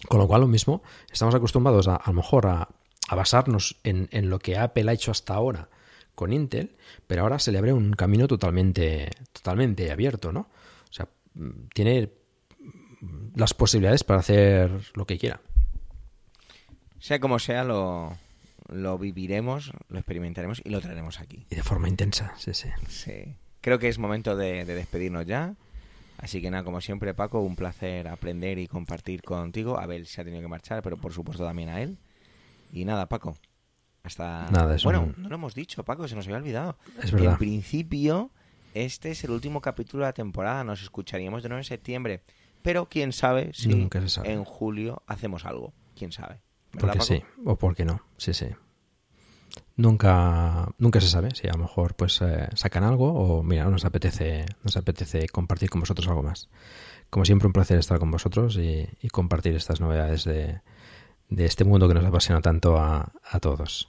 Speaker 2: Con lo cual, lo mismo, estamos acostumbrados a, a lo mejor a, basarnos en, lo que Apple ha hecho hasta ahora con Intel, pero ahora se le abre un camino totalmente, totalmente abierto, ¿no? O sea, tiene las posibilidades para hacer lo que quiera.
Speaker 1: Sea como sea, lo, lo viviremos, lo experimentaremos y lo traeremos aquí.
Speaker 2: Y de forma intensa, sí, sí.
Speaker 1: Sí. Creo que es momento de, de despedirnos ya. Así que nada, como siempre, Paco, un placer aprender y compartir contigo. Abel se ha tenido que marchar, pero por supuesto también a él. Y nada, Paco. Hasta.
Speaker 2: Nada, es
Speaker 1: bueno, no lo hemos dicho, Paco, se nos había olvidado.
Speaker 2: Es
Speaker 1: En
Speaker 2: verdad.
Speaker 1: principio, este es el último capítulo de la temporada. Nos escucharíamos de nuevo en septiembre. Pero quién sabe si
Speaker 2: Nunca se sabe.
Speaker 1: en julio hacemos algo. Quién sabe. ¿Verdad,
Speaker 2: Porque
Speaker 1: Paco?
Speaker 2: sí, o porque no, sí, sí. Nunca, nunca se sabe si a lo mejor pues eh, sacan algo o mira, nos apetece, nos apetece compartir con vosotros algo más. Como siempre, un placer estar con vosotros y, y compartir estas novedades de, de este mundo que nos apasiona tanto a, a todos.